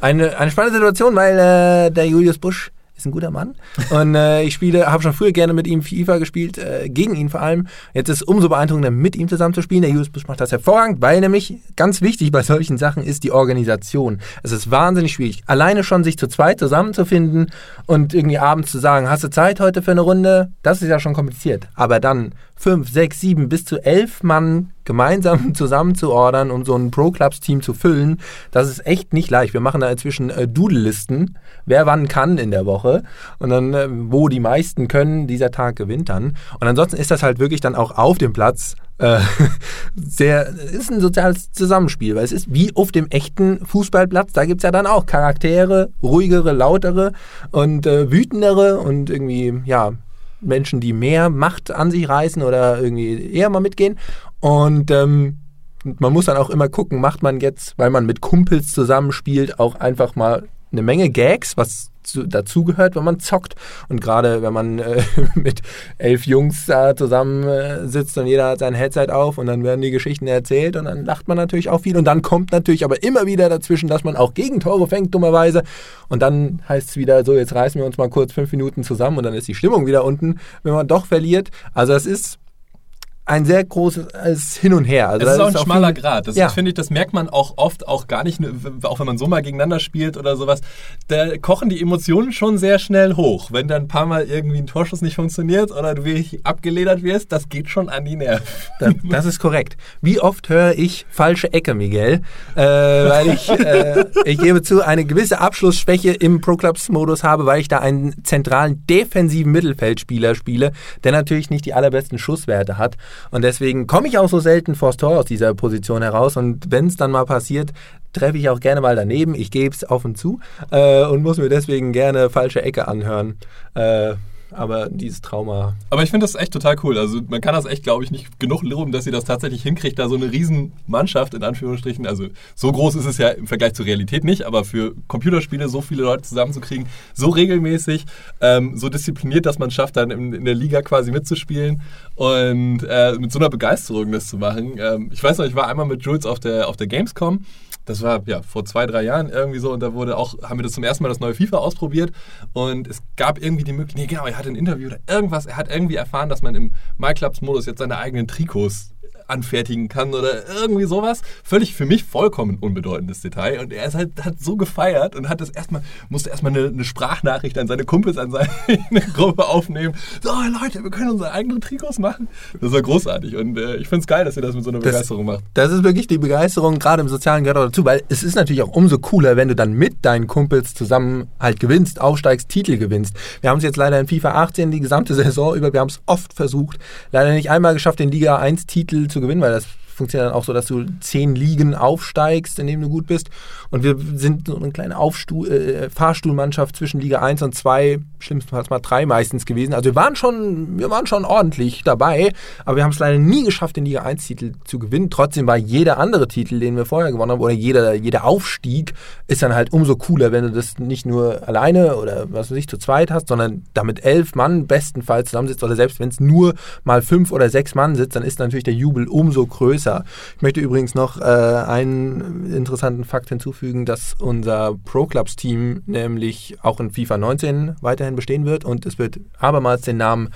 eine, eine spannende Situation, weil äh, der Julius Busch ist ein guter Mann. Und äh, ich spiele, habe schon früher gerne mit ihm FIFA gespielt, äh, gegen ihn vor allem. Jetzt ist es umso beeindruckender, mit ihm zusammen zu spielen. Der Julius Busch macht das hervorragend, weil nämlich ganz wichtig bei solchen Sachen ist die Organisation. Es ist wahnsinnig schwierig. Alleine schon sich zu zweit zusammenzufinden und irgendwie abends zu sagen, hast du Zeit heute für eine Runde? Das ist ja schon kompliziert. Aber dann fünf, sechs, sieben bis zu elf Mann gemeinsam zusammenzuordern und so ein Pro-Clubs-Team zu füllen, das ist echt nicht leicht. Wir machen da inzwischen äh, Doodle-Listen, wer wann kann in der Woche und dann, äh, wo die meisten können, dieser Tag gewinnt dann. Und ansonsten ist das halt wirklich dann auch auf dem Platz äh, sehr, ist ein soziales Zusammenspiel, weil es ist wie auf dem echten Fußballplatz, da gibt es ja dann auch Charaktere, ruhigere, lautere und äh, wütendere und irgendwie, ja, Menschen, die mehr Macht an sich reißen oder irgendwie eher mal mitgehen. Und ähm, man muss dann auch immer gucken, macht man jetzt, weil man mit Kumpels zusammenspielt, auch einfach mal eine Menge Gags, was zu, dazugehört, wenn man zockt. Und gerade wenn man äh, mit elf Jungs da zusammen äh, sitzt und jeder hat sein Headset auf und dann werden die Geschichten erzählt und dann lacht man natürlich auch viel. Und dann kommt natürlich aber immer wieder dazwischen, dass man auch Gegentore fängt, dummerweise. Und dann heißt es wieder so, jetzt reißen wir uns mal kurz fünf Minuten zusammen und dann ist die Stimmung wieder unten, wenn man doch verliert. Also es ist ein sehr großes Hin und Her. Also das ist auch ein auch schmaler Grad. Das Ja. finde ich, das merkt man auch oft, auch gar nicht, auch wenn man so mal gegeneinander spielt oder sowas. Da kochen die Emotionen schon sehr schnell hoch. Wenn dann ein paar Mal irgendwie ein Torschuss nicht funktioniert oder du wirklich abgeledert wirst, das geht schon an die Nerven. Das, das ist korrekt. Wie oft höre ich falsche Ecke, Miguel? Äh, weil ich, äh, ich gebe zu, eine gewisse Abschlussschwäche im Pro-Clubs-Modus habe, weil ich da einen zentralen defensiven Mittelfeldspieler spiele, der natürlich nicht die allerbesten Schusswerte hat. Und deswegen komme ich auch so selten vors Tor aus dieser Position heraus. Und wenn es dann mal passiert, treffe ich auch gerne mal daneben. Ich gebe es auf und zu äh, und muss mir deswegen gerne falsche Ecke anhören. Äh, aber dieses Trauma Aber ich finde das echt total cool. Also man kann das echt, glaube ich, nicht genug loben, dass sie das tatsächlich hinkriegt, da so eine riesen Mannschaft in Anführungsstrichen, also so groß ist es ja im Vergleich zur Realität nicht, aber für Computerspiele so viele Leute zusammenzukriegen, so regelmäßig, ähm, so diszipliniert, dass man es schafft, dann in, in der Liga quasi mitzuspielen und äh, mit so einer Begeisterung das zu machen. Ähm, ich weiß noch, ich war einmal mit Jules auf der, auf der Gamescom das war ja vor zwei, drei Jahren irgendwie so und da wurde auch, haben wir das zum ersten Mal das neue FIFA ausprobiert und es gab irgendwie die Möglichkeit, nee genau, er hatte ein Interview oder irgendwas, er hat irgendwie erfahren, dass man im MyClubs-Modus jetzt seine eigenen Trikots anfertigen kann oder irgendwie sowas. Völlig für mich vollkommen unbedeutendes Detail. Und er ist halt, hat so gefeiert und hat das erstmal, musste erstmal eine, eine Sprachnachricht an seine Kumpels, an seine Gruppe aufnehmen. So, Leute, wir können unsere eigenen Trikots machen. Das war großartig. Und äh, ich finde es geil, dass ihr das mit so einer Das- Begeisterung macht. Das ist wirklich die Begeisterung, gerade im Sozialen gehört auch dazu, weil es ist natürlich auch umso cooler, wenn du dann mit deinen Kumpels zusammen halt gewinnst, aufsteigst, Titel gewinnst. Wir haben es jetzt leider in FIFA 18 die gesamte Saison über, wir haben es oft versucht, leider nicht einmal geschafft, den Liga 1 Titel zu gewinnen, weil das funktioniert dann auch so, dass du zehn Ligen aufsteigst, indem du gut bist. Und wir sind so eine kleine Aufstu äh, Fahrstuhlmannschaft zwischen Liga 1 und 2, schlimmstenfalls mal 3 meistens gewesen. Also wir waren schon, wir waren schon ordentlich dabei, aber wir haben es leider nie geschafft, den Liga 1 Titel zu gewinnen. Trotzdem war jeder andere Titel, den wir vorher gewonnen haben, oder jeder, jeder Aufstieg, ist dann halt umso cooler, wenn du das nicht nur alleine oder was weiß ich, zu zweit hast, sondern damit elf Mann bestenfalls zusammensitzt oder selbst wenn es nur mal fünf oder sechs Mann sitzt, dann ist natürlich der Jubel umso größer. Ich möchte übrigens noch äh, einen interessanten Fakt hinzufügen, dass unser Pro Clubs Team nämlich auch in FIFA 19 weiterhin bestehen wird und es wird abermals den Namen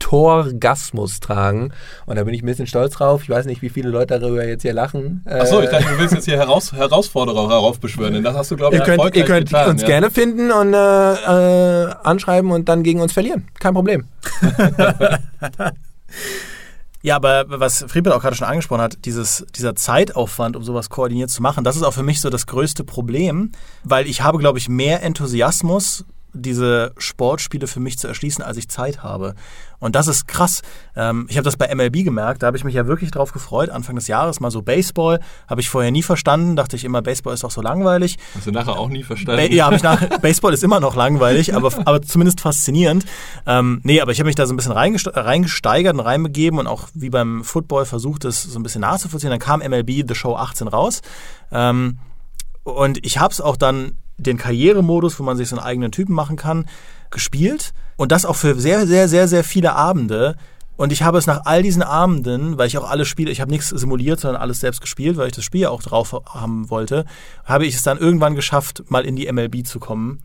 Torgasmus tragen. Und da bin ich ein bisschen stolz drauf. Ich weiß nicht, wie viele Leute darüber jetzt hier lachen. Achso, ich Äh, dachte, du willst jetzt hier Heraus Herausforderer heraufbeschwören, denn das hast du, glaube ich, Ihr könnt, ihr könnt getan. uns ja. gerne finden und äh, äh, anschreiben und dann gegen uns verlieren. Kein Problem. Ja, aber was Friedrich auch gerade schon angesprochen hat, dieses, dieser Zeitaufwand, um sowas koordiniert zu machen, das ist auch für mich so das größte Problem, weil ich habe, glaube ich, mehr Enthusiasmus, diese Sportspiele für mich zu erschließen, als ich Zeit habe. Und das ist krass. Ähm, ich habe das bei MLB gemerkt, da habe ich mich ja wirklich drauf gefreut. Anfang des Jahres mal so Baseball, habe ich vorher nie verstanden, dachte ich immer, Baseball ist doch so langweilig. Hast du nachher auch nie Ba verstanden? ja, habe ich nach. Baseball ist immer noch langweilig, aber, aber zumindest faszinierend. Ähm, nee, aber ich habe mich da so ein bisschen reingeste reingesteigert und reinbegeben und auch wie beim Football versucht, es so ein bisschen nachzuvollziehen. Dann kam MLB The Show 18 raus. Ähm, und ich habe es auch dann den Karrieremodus, wo man sich so einen eigenen Typen machen kann, gespielt. Und das auch für sehr, sehr, sehr, sehr viele Abende. Und ich habe es nach all diesen Abenden, weil ich auch alle Spiele, ich habe nichts simuliert, sondern alles selbst gespielt, weil ich das Spiel ja auch drauf haben wollte, habe ich es dann irgendwann geschafft, mal in die MLB zu kommen.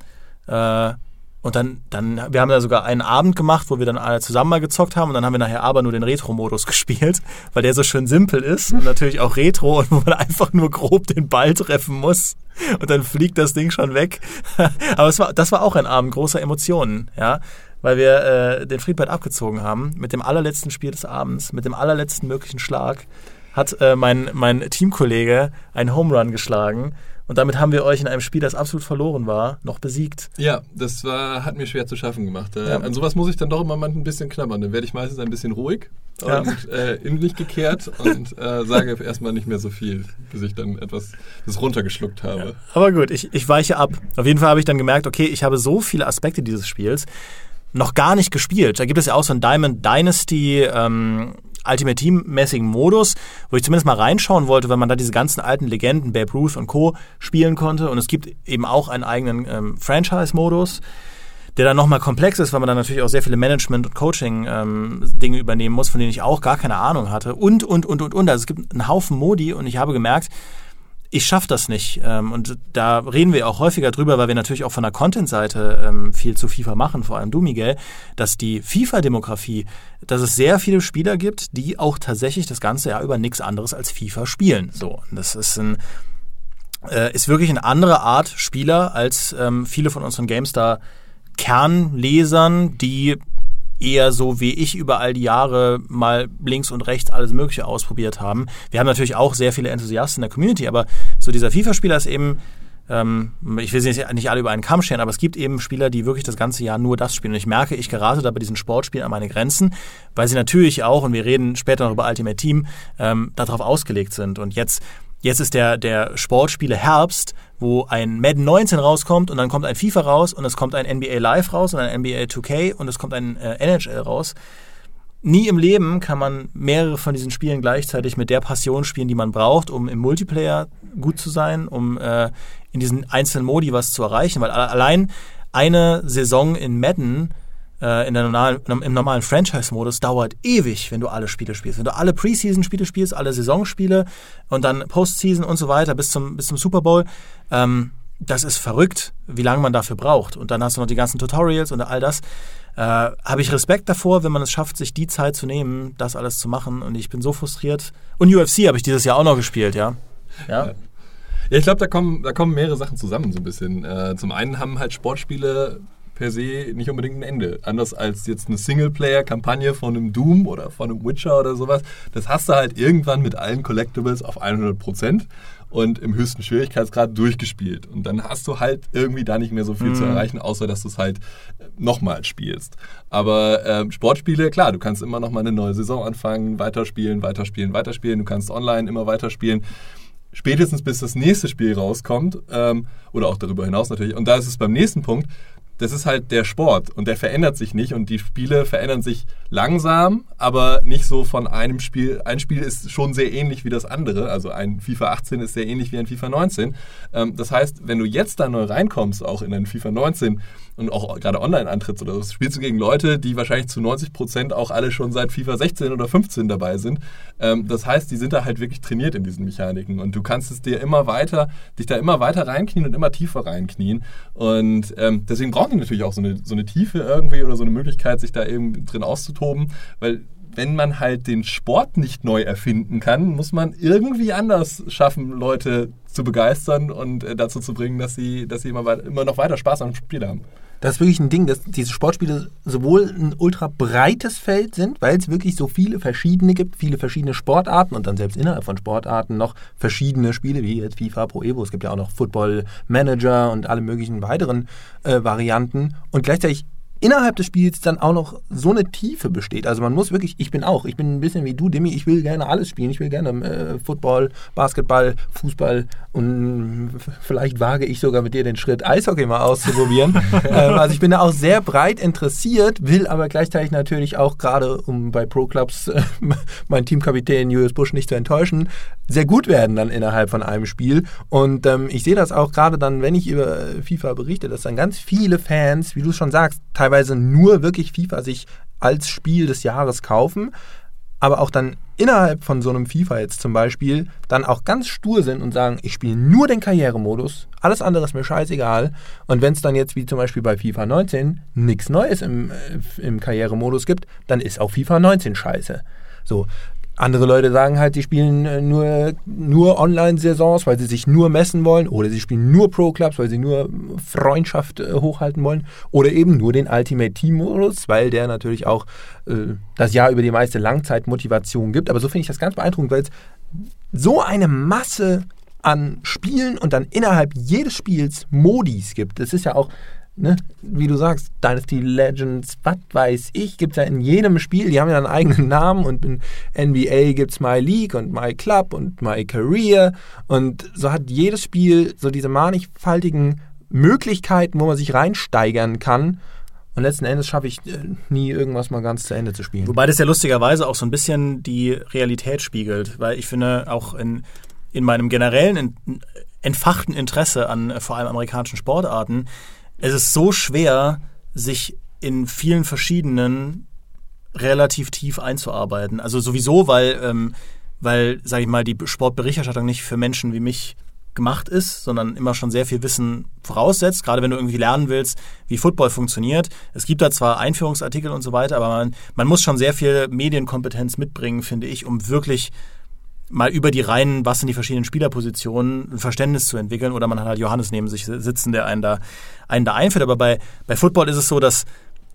Äh, und dann, dann, wir haben da sogar einen Abend gemacht, wo wir dann alle zusammen mal gezockt haben und dann haben wir nachher aber nur den Retro-Modus gespielt, weil der so schön simpel ist und natürlich auch Retro und wo man einfach nur grob den Ball treffen muss und dann fliegt das Ding schon weg. aber es war, das war auch ein Abend großer Emotionen, ja, weil wir äh, den Friedbert abgezogen haben mit dem allerletzten Spiel des Abends, mit dem allerletzten möglichen Schlag hat äh, mein, mein Teamkollege einen Home Run geschlagen und damit haben wir euch in einem Spiel, das absolut verloren war, noch besiegt. Ja, das war, hat mir schwer zu schaffen gemacht. Äh, Ja. An sowas muss ich dann doch immer mal ein bisschen knabbern. Dann werde ich meistens ein bisschen ruhig Ja. und äh, in mich gekehrt und äh, sage erstmal nicht mehr so viel, bis ich dann etwas das runtergeschluckt habe. Aber gut, ich, ich weiche ab. Auf jeden Fall habe ich dann gemerkt, okay, ich habe so viele Aspekte dieses Spiels noch gar nicht gespielt. Da gibt es ja auch so einen Diamond Dynasty ähm, Ultimate Team-mäßigen Modus, wo ich zumindest mal reinschauen wollte, weil man da diese ganzen alten Legenden, Babe Ruth und Co. spielen konnte. Und es gibt eben auch einen eigenen ähm, Franchise-Modus, der dann nochmal komplex ist, weil man dann natürlich auch sehr viele Management- und Coaching-Dinge übernehmen muss, von denen ich auch gar keine Ahnung hatte. Und, und, und, und, und. Also es gibt einen Haufen Modi und ich habe gemerkt, ich schaffe das nicht. Ähm, und da reden wir auch häufiger drüber, weil wir natürlich auch von der Content-Seite ähm, viel zu FIFA machen, vor allem du, Miguel, dass die FIFA-Demografie, dass es sehr viele Spieler gibt, die auch tatsächlich das ganze Jahr über nichts anderes als FIFA spielen. So, das ist ein äh, ist wirklich eine andere Art Spieler als ähm, viele von unseren GameStar Kernlesern, die eher so wie ich über all die Jahre mal links und rechts alles Mögliche ausprobiert haben. Wir haben natürlich auch sehr viele Enthusiasten in der Community, aber so dieser FIFA-Spieler ist eben, ähm, ich will sie nicht alle über einen Kamm scheren, aber es gibt eben Spieler, die wirklich das ganze Jahr nur das spielen. Und ich merke, ich gerate da bei diesen Sportspielen an meine Grenzen, weil sie natürlich auch, und wir reden später noch über Ultimate Team, ähm, darauf ausgelegt sind. Und jetzt Jetzt ist der, der Sportspiele Herbst, wo ein Madden 19 rauskommt und dann kommt ein FIFA raus und es kommt ein NBA Live raus und ein NBA 2K und es kommt ein äh, NHL raus. Nie im Leben kann man mehrere von diesen Spielen gleichzeitig mit der Passion spielen, die man braucht, um im Multiplayer gut zu sein, um äh, in diesen einzelnen Modi was zu erreichen. Weil allein eine Saison in Madden äh, in der normalen, im normalen Franchise-Modus dauert ewig, wenn du alle Spiele spielst. Wenn du alle Preseason-Spiele spielst, alle Saisonspiele und dann Postseason und so weiter bis zum, bis zum Super Bowl, ähm, das ist verrückt, wie lange man dafür braucht. Und dann hast du noch die ganzen Tutorials und all das. Äh, Habe ich Respekt davor, wenn man es schafft, sich die Zeit zu nehmen, das alles zu machen. Und ich bin so frustriert. Und UFC habe ich dieses Jahr auch noch gespielt, ja. Ja. ja. Ja, ich glaube, da kommen, da kommen mehrere Sachen zusammen so ein bisschen. Äh, zum einen haben halt Sportspiele per se nicht unbedingt ein Ende. Anders als jetzt eine Singleplayer-Kampagne von einem Doom oder von einem Witcher oder sowas. Das hast du halt irgendwann mit allen Collectibles auf 100% und im höchsten Schwierigkeitsgrad durchgespielt. Und dann hast du halt irgendwie da nicht mehr so viel mhm. zu erreichen, außer dass du es halt nochmal spielst. Aber äh, Sportspiele, klar, du kannst immer nochmal eine neue Saison anfangen, weiterspielen, weiterspielen, weiterspielen. Du kannst online immer weiterspielen spätestens bis das nächste Spiel rauskommt ähm, oder auch darüber hinaus natürlich. Und da ist es beim nächsten Punkt, das ist halt der Sport und der verändert sich nicht und die Spiele verändern sich langsam, aber nicht so von einem Spiel. Ein Spiel ist schon sehr ähnlich wie das andere, also ein FIFA 18 ist sehr ähnlich wie ein FIFA 19. Ähm, das heißt, wenn du jetzt da neu reinkommst, auch in ein FIFA 19 und auch gerade online antrittst oder so, spielst du gegen Leute, die wahrscheinlich zu 90 Prozent auch alle schon seit FIFA 16 oder 15 dabei sind. Ähm, das heißt, die sind da halt wirklich trainiert in diesen Mechaniken und du kannst es dir immer weiter, dich da immer weiter reinknien und immer tiefer reinknien und ähm, deswegen brauchen natürlich auch so eine, so eine Tiefe irgendwie oder so eine Möglichkeit, sich da eben drin auszutoben, weil wenn man halt den Sport nicht neu erfinden kann, muss man irgendwie anders schaffen, Leute zu begeistern und äh, dazu zu bringen, dass sie, dass sie immer, immer noch weiter Spaß am Spiel haben. Das ist wirklich ein Ding, dass diese Sportspiele sowohl ein ultra breites Feld sind, weil es wirklich so viele verschiedene gibt, viele verschiedene Sportarten und dann selbst innerhalb von Sportarten noch verschiedene Spiele, wie jetzt FIFA Pro Evo. Es gibt ja auch noch Football Manager und alle möglichen weiteren äh, Varianten. Und gleichzeitig innerhalb des Spiels dann auch noch so eine Tiefe besteht. Also man muss wirklich, ich bin auch, ich bin ein bisschen wie du, Demi, ich will gerne alles spielen. Ich will gerne äh, Football, Basketball, Fußball und vielleicht wage ich sogar mit dir den Schritt, Eishockey mal auszuprobieren. ähm, also ich bin da auch sehr breit interessiert, will aber gleichzeitig natürlich auch gerade, um bei Pro Clubs äh, meinen Teamkapitän Julius Busch nicht zu enttäuschen, sehr gut werden dann innerhalb von einem Spiel. Und ähm, ich sehe das auch gerade dann, wenn ich über FIFA berichte, dass dann ganz viele Fans, wie du schon sagst, teilweise teilweise nur wirklich FIFA sich als Spiel des Jahres kaufen, aber auch dann innerhalb von so einem FIFA jetzt zum Beispiel dann auch ganz stur sind und sagen, ich spiele nur den Karrieremodus, alles andere ist mir scheißegal. Und wenn es dann jetzt wie zum Beispiel bei FIFA 19 nichts Neues im, äh, im Karrieremodus gibt, dann ist auch FIFA 19 scheiße. So, andere Leute sagen halt, sie spielen äh, nur, nur Online-Saisons, weil sie sich nur messen wollen. Oder sie spielen nur Pro-Clubs, weil sie nur Freundschaft äh, hochhalten wollen. Oder eben nur den Ultimate Team-Modus, weil der natürlich auch äh, das Jahr über die meiste Langzeitmotivation gibt. Aber so finde ich das ganz beeindruckend, weil es so eine Masse an Spielen und dann innerhalb jedes Spiels Modis gibt. Das ist ja auch ne, wie du sagst, Dynasty Legends, was weiß ich, gibt es ja in jedem Spiel, die haben ja einen eigenen Namen und in NBA gibt es My League und My Club und My Career und so hat jedes Spiel so diese mannigfaltigen Möglichkeiten, wo man sich reinsteigern kann. Und letzten Endes schaffe ich äh, nie irgendwas mal ganz zu Ende zu spielen. Wobei das ja lustigerweise auch so ein bisschen die Realität spiegelt, weil ich finde, auch in, in meinem generellen entfachten Interesse an äh, vor allem amerikanischen Sportarten, es ist so schwer, sich in vielen verschiedenen relativ tief einzuarbeiten. Also sowieso, weil, ähm, weil, sage ich mal, die Sportberichterstattung nicht für Menschen wie mich gemacht ist, sondern immer schon sehr viel Wissen voraussetzt, gerade wenn du irgendwie lernen willst, wie Football funktioniert. Es gibt da zwar Einführungsartikel und so weiter, aber man, man muss schon sehr viel Medienkompetenz mitbringen, finde ich, um wirklich mal über die Reihen, was sind die verschiedenen Spielerpositionen, ein Verständnis zu entwickeln. Oder man hat halt Johannes neben sich sitzen, der einen da, einen da einführt. Aber bei, bei Football ist es so, dass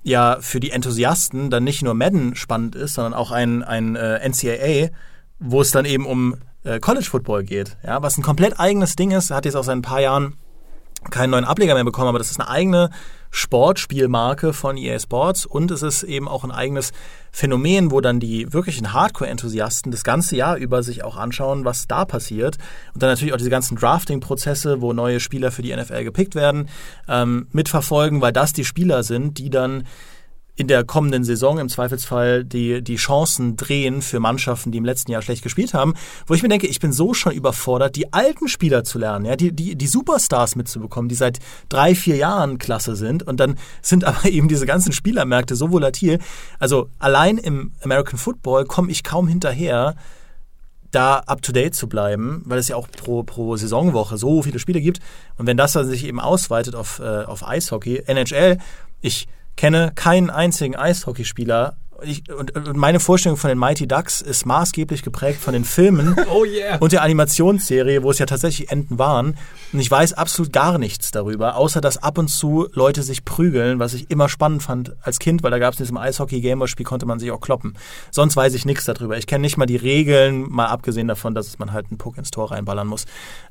ja für die Enthusiasten dann nicht nur Madden spannend ist, sondern auch ein, ein äh, NCAA, wo es dann eben um äh, College Football geht. Ja, was ein komplett eigenes Ding ist, hat jetzt auch seit ein paar Jahren keinen neuen Ableger mehr bekommen, aber das ist eine eigene Sportspielmarke von EA Sports und es ist eben auch ein eigenes Phänomen, wo dann die wirklichen Hardcore-Enthusiasten das ganze Jahr über sich auch anschauen, was da passiert. Und dann natürlich auch diese ganzen Drafting-Prozesse, wo neue Spieler für die NFL gepickt werden, ähm, mitverfolgen, weil das die Spieler sind, die dann in der kommenden Saison im Zweifelsfall die, die Chancen drehen für Mannschaften, die im letzten Jahr schlecht gespielt haben, wo ich mir denke, ich bin so schon überfordert, die alten Spieler zu lernen, ja, die, die, die Superstars mitzubekommen, die seit drei, vier Jahren klasse sind und dann sind aber eben diese ganzen Spielermärkte so volatil. Also allein im American Football komme ich kaum hinterher, da up to date zu bleiben, weil es ja auch pro, pro Saisonwoche so viele Spiele gibt. Und wenn das dann sich eben ausweitet auf, äh, auf Eishockey, NHL, ich kenne keinen einzigen Eishockeyspieler. Ich, und, und, meine Vorstellung von den Mighty Ducks ist maßgeblich geprägt von den Filmen oh yeah. und der Animationsserie, wo es ja tatsächlich Enten waren. Und ich weiß absolut gar nichts darüber, außer dass ab und zu Leute sich prügeln, was ich immer spannend fand als Kind, weil da gab es in diesem Eishockey-Gameboy-Spiel konnte man sich auch kloppen. Sonst weiß ich nichts darüber. Ich kenne nicht mal die Regeln, mal abgesehen davon, dass man halt einen Puck ins Tor reinballern muss.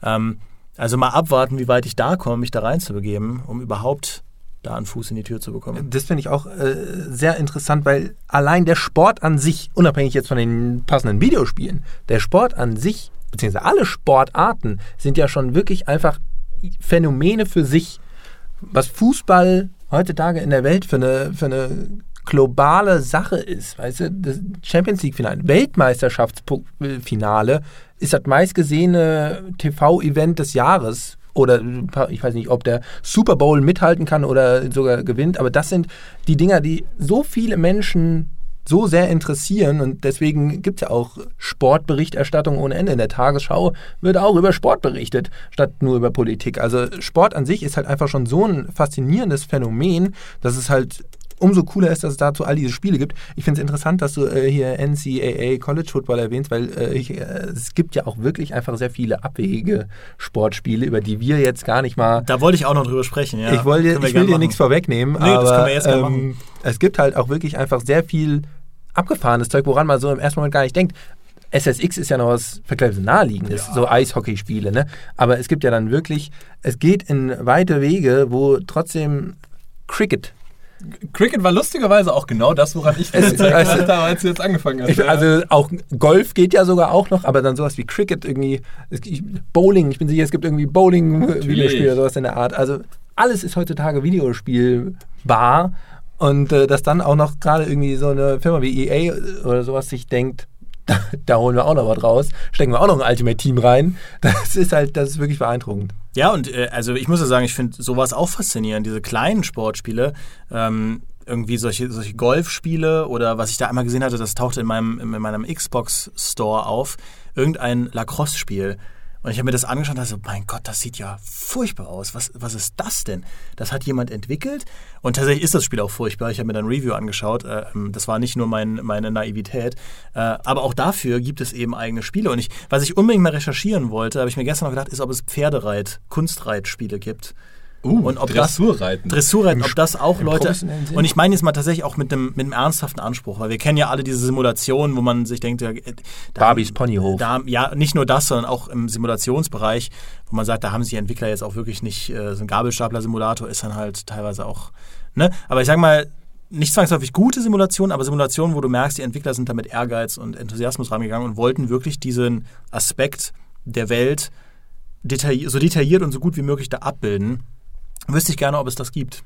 Ähm, also mal abwarten, wie weit ich da komme, mich da reinzubegeben, um überhaupt da einen Fuß in die Tür zu bekommen. Das finde ich auch äh, sehr interessant, weil allein der Sport an sich, unabhängig jetzt von den passenden Videospielen, der Sport an sich, beziehungsweise alle Sportarten, sind ja schon wirklich einfach Phänomene für sich. Was Fußball heutzutage in der Welt für eine, für eine globale Sache ist. Weißt du, das Champions League-Finale, Weltmeisterschaftsfinale ist das meistgesehene TV-Event des Jahres oder ich weiß nicht, ob der Super Bowl mithalten kann oder sogar gewinnt, aber das sind die Dinger, die so viele Menschen so sehr interessieren und deswegen gibt es ja auch Sportberichterstattung ohne Ende. In der Tagesschau wird auch über Sport berichtet, statt nur über Politik. Also Sport an sich ist halt einfach schon so ein faszinierendes Phänomen, dass es halt umso cooler ist, dass es dazu all diese Spiele gibt. Ich finde es interessant, dass du äh, hier NCAA College Football erwähnst, weil äh, ich, äh, es gibt ja auch wirklich einfach sehr viele abwegige Sportspiele, über die wir jetzt gar nicht mal. Da wollte ich auch noch drüber sprechen, ja. Ich, wollte, ich will dir nichts vorwegnehmen, nee, aber das können wir jetzt ähm, machen. es gibt halt auch wirklich einfach sehr viel abgefahrenes Zeug, woran man so im ersten Moment gar nicht denkt. SSX ist ja noch was vergleichsweise naheliegendes, Ja. so Eishockeyspiele, ne? Aber es gibt ja dann wirklich, es geht in weite Wege, wo trotzdem Cricket Cricket war lustigerweise auch genau das, woran ich Es- gedacht also- habe, als du jetzt angefangen hast. Ich, Ja. also auch Golf geht ja sogar auch noch, aber dann sowas wie Cricket irgendwie, gibt Bowling, ich bin sicher, es gibt irgendwie Bowling-Videospiele oder sowas in der Art. Also alles ist heutzutage Videospielbar und äh, dass dann auch noch gerade irgendwie so eine Firma wie EA oder sowas sich denkt, da, da holen wir auch noch was raus, stecken wir auch noch ein Ultimate Team rein. Das ist halt, das ist wirklich beeindruckend. Ja, und äh, also ich muss ja sagen, ich finde sowas auch faszinierend, diese kleinen Sportspiele. Ähm, irgendwie solche, solche Golfspiele oder was ich da einmal gesehen hatte, das tauchte in meinem, in meinem Xbox-Store auf, irgendein Lacrosse-Spiel. Und ich habe mir das angeschaut und dachte so, mein Gott, das sieht ja furchtbar aus. Was, was ist das denn? Das hat jemand entwickelt. Und tatsächlich ist das Spiel auch furchtbar. Ich habe mir dann ein Review angeschaut. Ähm, Das war nicht nur mein, meine Naivität. Äh, Aber auch dafür gibt es eben eigene Spiele. Und ich, was ich unbedingt mal recherchieren wollte, habe ich mir gestern noch gedacht, ist, ob es Pferdereit, Kunstreitspiele gibt. Uh, und ob das- Dressurreiten. Dressurreiten, ob das auch im Leute. Und ich meine jetzt mal tatsächlich auch mit einem, mit einem ernsthaften Anspruch, weil wir kennen ja alle diese Simulationen, wo man sich denkt, ja, äh, da, Barbies Ponyhof. Da, ja, nicht nur das, sondern auch im Simulationsbereich, wo man sagt, da haben sich Entwickler jetzt auch wirklich nicht, äh, so ein Gabelstapler-Simulator ist dann halt teilweise auch, ne? Aber ich sag mal, nicht zwangsläufig gute Simulationen, aber Simulationen, wo du merkst, die Entwickler sind da mit Ehrgeiz und Enthusiasmus rangegangen und wollten wirklich diesen Aspekt der Welt detailliert, so detailliert und so gut wie möglich da abbilden. Wüsste ich gerne, ob es das gibt.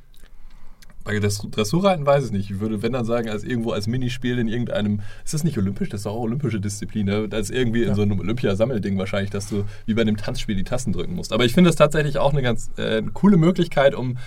Bei das Dressurreiten weiß ich nicht. Ich würde, wenn dann sagen, als irgendwo als Minispiel in irgendeinem. Ist das nicht olympisch? Das ist doch auch olympische Disziplin. Ne? Das ist irgendwie in so einem Olympiasammelding wahrscheinlich, dass du wie bei einem Tanzspiel die Tasten drücken musst. Aber ich finde das tatsächlich auch eine ganz äh, coole Möglichkeit, um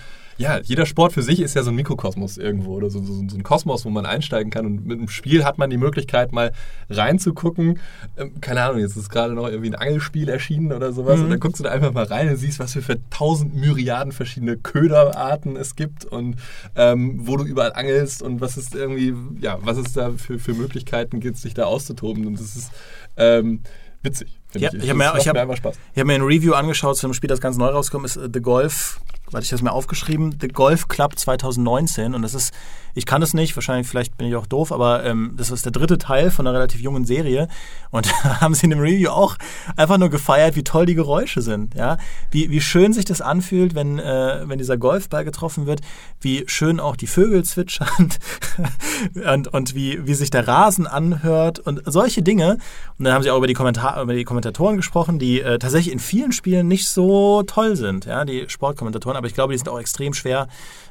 Ja, jeder Sport für sich ist ja so ein Mikrokosmos irgendwo oder so, so, so ein Kosmos, wo man einsteigen kann. Und mit einem Spiel hat man die Möglichkeit, mal reinzugucken. Ähm, keine Ahnung, jetzt ist gerade noch irgendwie ein Angelspiel erschienen oder sowas. Mhm. Und dann guckst du da einfach mal rein und siehst, was für, tausend Myriaden verschiedene Köderarten es gibt und ähm, wo du überall angelst und was ist irgendwie, ja, was es da für, für Möglichkeiten gibt, sich da auszutoben. Und das ist ähm, witzig. Ja, ich hab ich hab- mir. Ich habe mir ein Review angeschaut zu einem Spiel, das ganz neu rausgekommen ist, äh, The Golf. Warte, ich es mir aufgeschrieben. The Golf Club 2019. Und das ist, ich kann es nicht, wahrscheinlich, vielleicht bin ich auch doof, aber ähm, das ist der dritte Teil von einer relativ jungen Serie. Und da haben sie in dem Review auch einfach nur gefeiert, wie toll die Geräusche sind. Ja? Wie, wie schön sich das anfühlt, wenn, äh, wenn dieser Golfball getroffen wird. Wie schön auch die Vögel zwitschern. und, und wie, wie sich der Rasen anhört. Und solche Dinge. Und dann haben sie auch über die, Kommentar über die Kommentatoren gesprochen, die äh, tatsächlich in vielen Spielen nicht so toll sind, ja, die Sportkommentatoren, aber ich glaube, die sind auch extrem schwer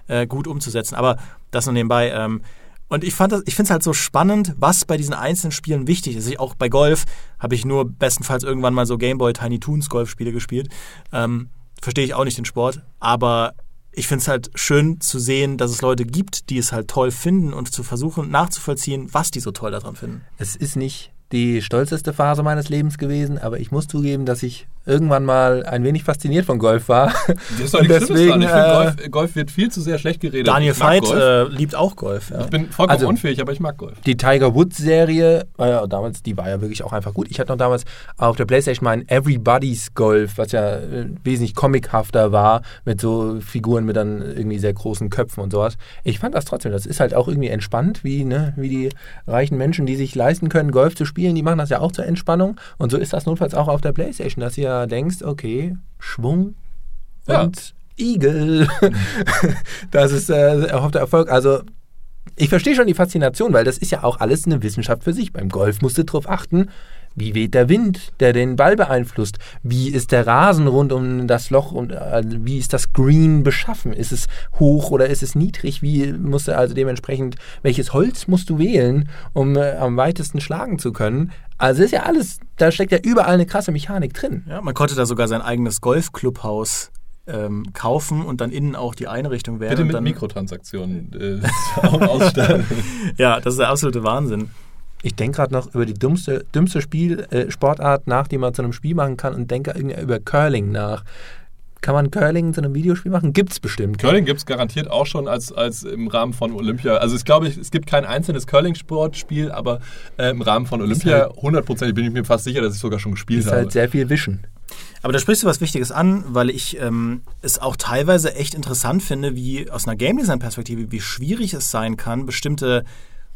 äh, gut umzusetzen. Aber das nur nebenbei. Ähm, und ich ich finde es halt so spannend, was bei diesen einzelnen Spielen wichtig ist. Ich, auch bei Golf habe ich nur bestenfalls irgendwann mal so Gameboy Tiny Toons Golfspiele gespielt. Ähm, Verstehe ich auch nicht den Sport, aber ich finde es halt schön zu sehen, dass es Leute gibt, die es halt toll finden und zu versuchen nachzuvollziehen, was die so toll daran finden. Es ist nicht die stolzeste Phase meines Lebens gewesen, aber ich muss zugeben, dass ich irgendwann mal ein wenig fasziniert von Golf war. Das ist doch Schlimmes deswegen, dran. Ich finde, äh, Golf, Golf wird viel zu sehr schlecht geredet. Daniel Veit äh, liebt auch Golf. Ja. Ich bin vollkommen Also- unfähig, aber ich mag Golf. Die Tiger Woods Serie, äh, damals, die war ja wirklich auch einfach gut. Ich hatte noch damals auf der Playstation mein Everybody's Golf, was ja äh, wesentlich comichafter war, mit so Figuren mit dann irgendwie sehr großen Köpfen und sowas. Ich fand das trotzdem, das ist halt auch irgendwie entspannt, wie, ne, wie die reichen Menschen, die sich leisten können, Golf zu spielen, die machen das ja auch zur Entspannung. Und so ist das notfalls auch auf der Playstation, dass ihr ja denkst, okay, Schwung Ja. und Igel. das ist äh, erhoffter Erfolg. Also ich verstehe schon die Faszination, weil das ist ja auch alles eine Wissenschaft für sich. Beim Golf musst du darauf achten, wie weht der Wind, der den Ball beeinflusst? Wie ist der Rasen rund um das Loch und äh, wie ist das Green beschaffen? Ist es hoch oder ist es niedrig? Wie musst du also dementsprechend, welches Holz musst du wählen, um äh, am weitesten schlagen zu können? Also ist ja alles, da steckt ja überall eine krasse Mechanik drin. Ja, man konnte da sogar sein eigenes Golfclubhaus ähm, kaufen und dann innen auch die Einrichtung wählen. Bitte und mit dann, Mikrotransaktionen äh, ausstatten. Ja, das ist der absolute Wahnsinn. Ich denke gerade noch über die dümmste, dümmste Spiel, äh, Sportart nach, die man zu einem Spiel machen kann und denke irgendwie über Curling nach. Kann man Curling zu einem Videospiel machen? Gibt's bestimmt. Curling gibt es garantiert auch schon als, als im Rahmen von Olympia. Also ich glaube, es gibt kein einzelnes Curling-Sportspiel, aber äh, im Rahmen von Olympia hundertprozentig bin ich mir fast sicher, dass ich sogar schon gespielt Ist habe. halt sehr viel Wischen. Aber da sprichst du was Wichtiges an, weil ich ähm, es auch teilweise echt interessant finde, wie aus einer Game Design Perspektive, wie schwierig es sein kann, bestimmte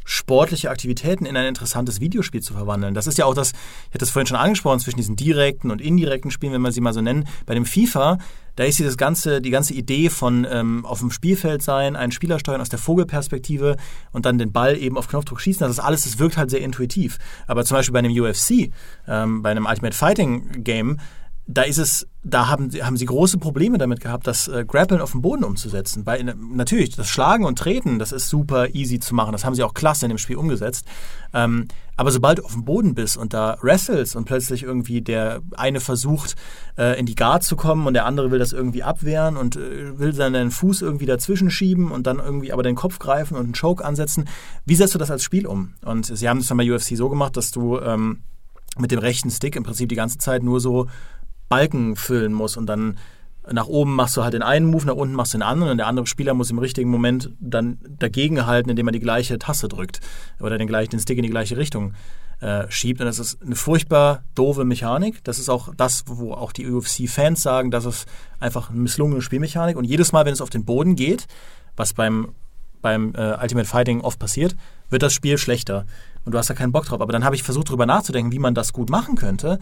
sportliche Aktivitäten in ein interessantes Videospiel zu verwandeln. Das ist ja auch das, ich hatte es vorhin schon angesprochen, zwischen diesen direkten und indirekten Spielen, wenn man sie mal so nennen. Bei dem FIFA, da ist dieses ganze, die ganze Idee von ähm, auf dem Spielfeld sein, einen Spieler steuern aus der Vogelperspektive und dann den Ball eben auf Knopfdruck schießen, das ist alles, das wirkt halt sehr intuitiv. Aber zum Beispiel bei einem UFC, ähm, bei einem Ultimate Fighting Game, da ist es, da haben, sie- haben sie große Probleme damit gehabt, das äh, Grappeln auf dem Boden umzusetzen. Weil äh, natürlich, das Schlagen und Treten, das ist super easy zu machen. Das haben sie auch klasse in dem Spiel umgesetzt. Ähm, aber sobald du auf dem Boden bist und da wrestles und plötzlich irgendwie der eine versucht, äh, in die Guard zu kommen und der andere will das irgendwie abwehren und äh, will seinen Fuß irgendwie dazwischen schieben und dann irgendwie aber den Kopf greifen und einen Choke ansetzen, wie setzt du das als Spiel um? Und sie haben es dann bei UFC so gemacht, dass du ähm, mit dem rechten Stick im Prinzip die ganze Zeit nur so Balken füllen muss und dann nach oben machst du halt den einen Move, nach unten machst du den anderen und der andere Spieler muss im richtigen Moment dann dagegen halten, indem er die gleiche Taste drückt oder den, gleich, den Stick in die gleiche Richtung äh, schiebt. Und das ist eine furchtbar doofe Mechanik. Das ist auch das, wo auch die UFC-Fans sagen, das ist einfach eine misslungene Spielmechanik. Und jedes Mal, wenn es auf den Boden geht, was beim, beim äh, Ultimate Fighting oft passiert, wird das Spiel schlechter. Und du hast da keinen Bock drauf. Aber dann habe ich versucht, darüber nachzudenken, wie man das gut machen könnte.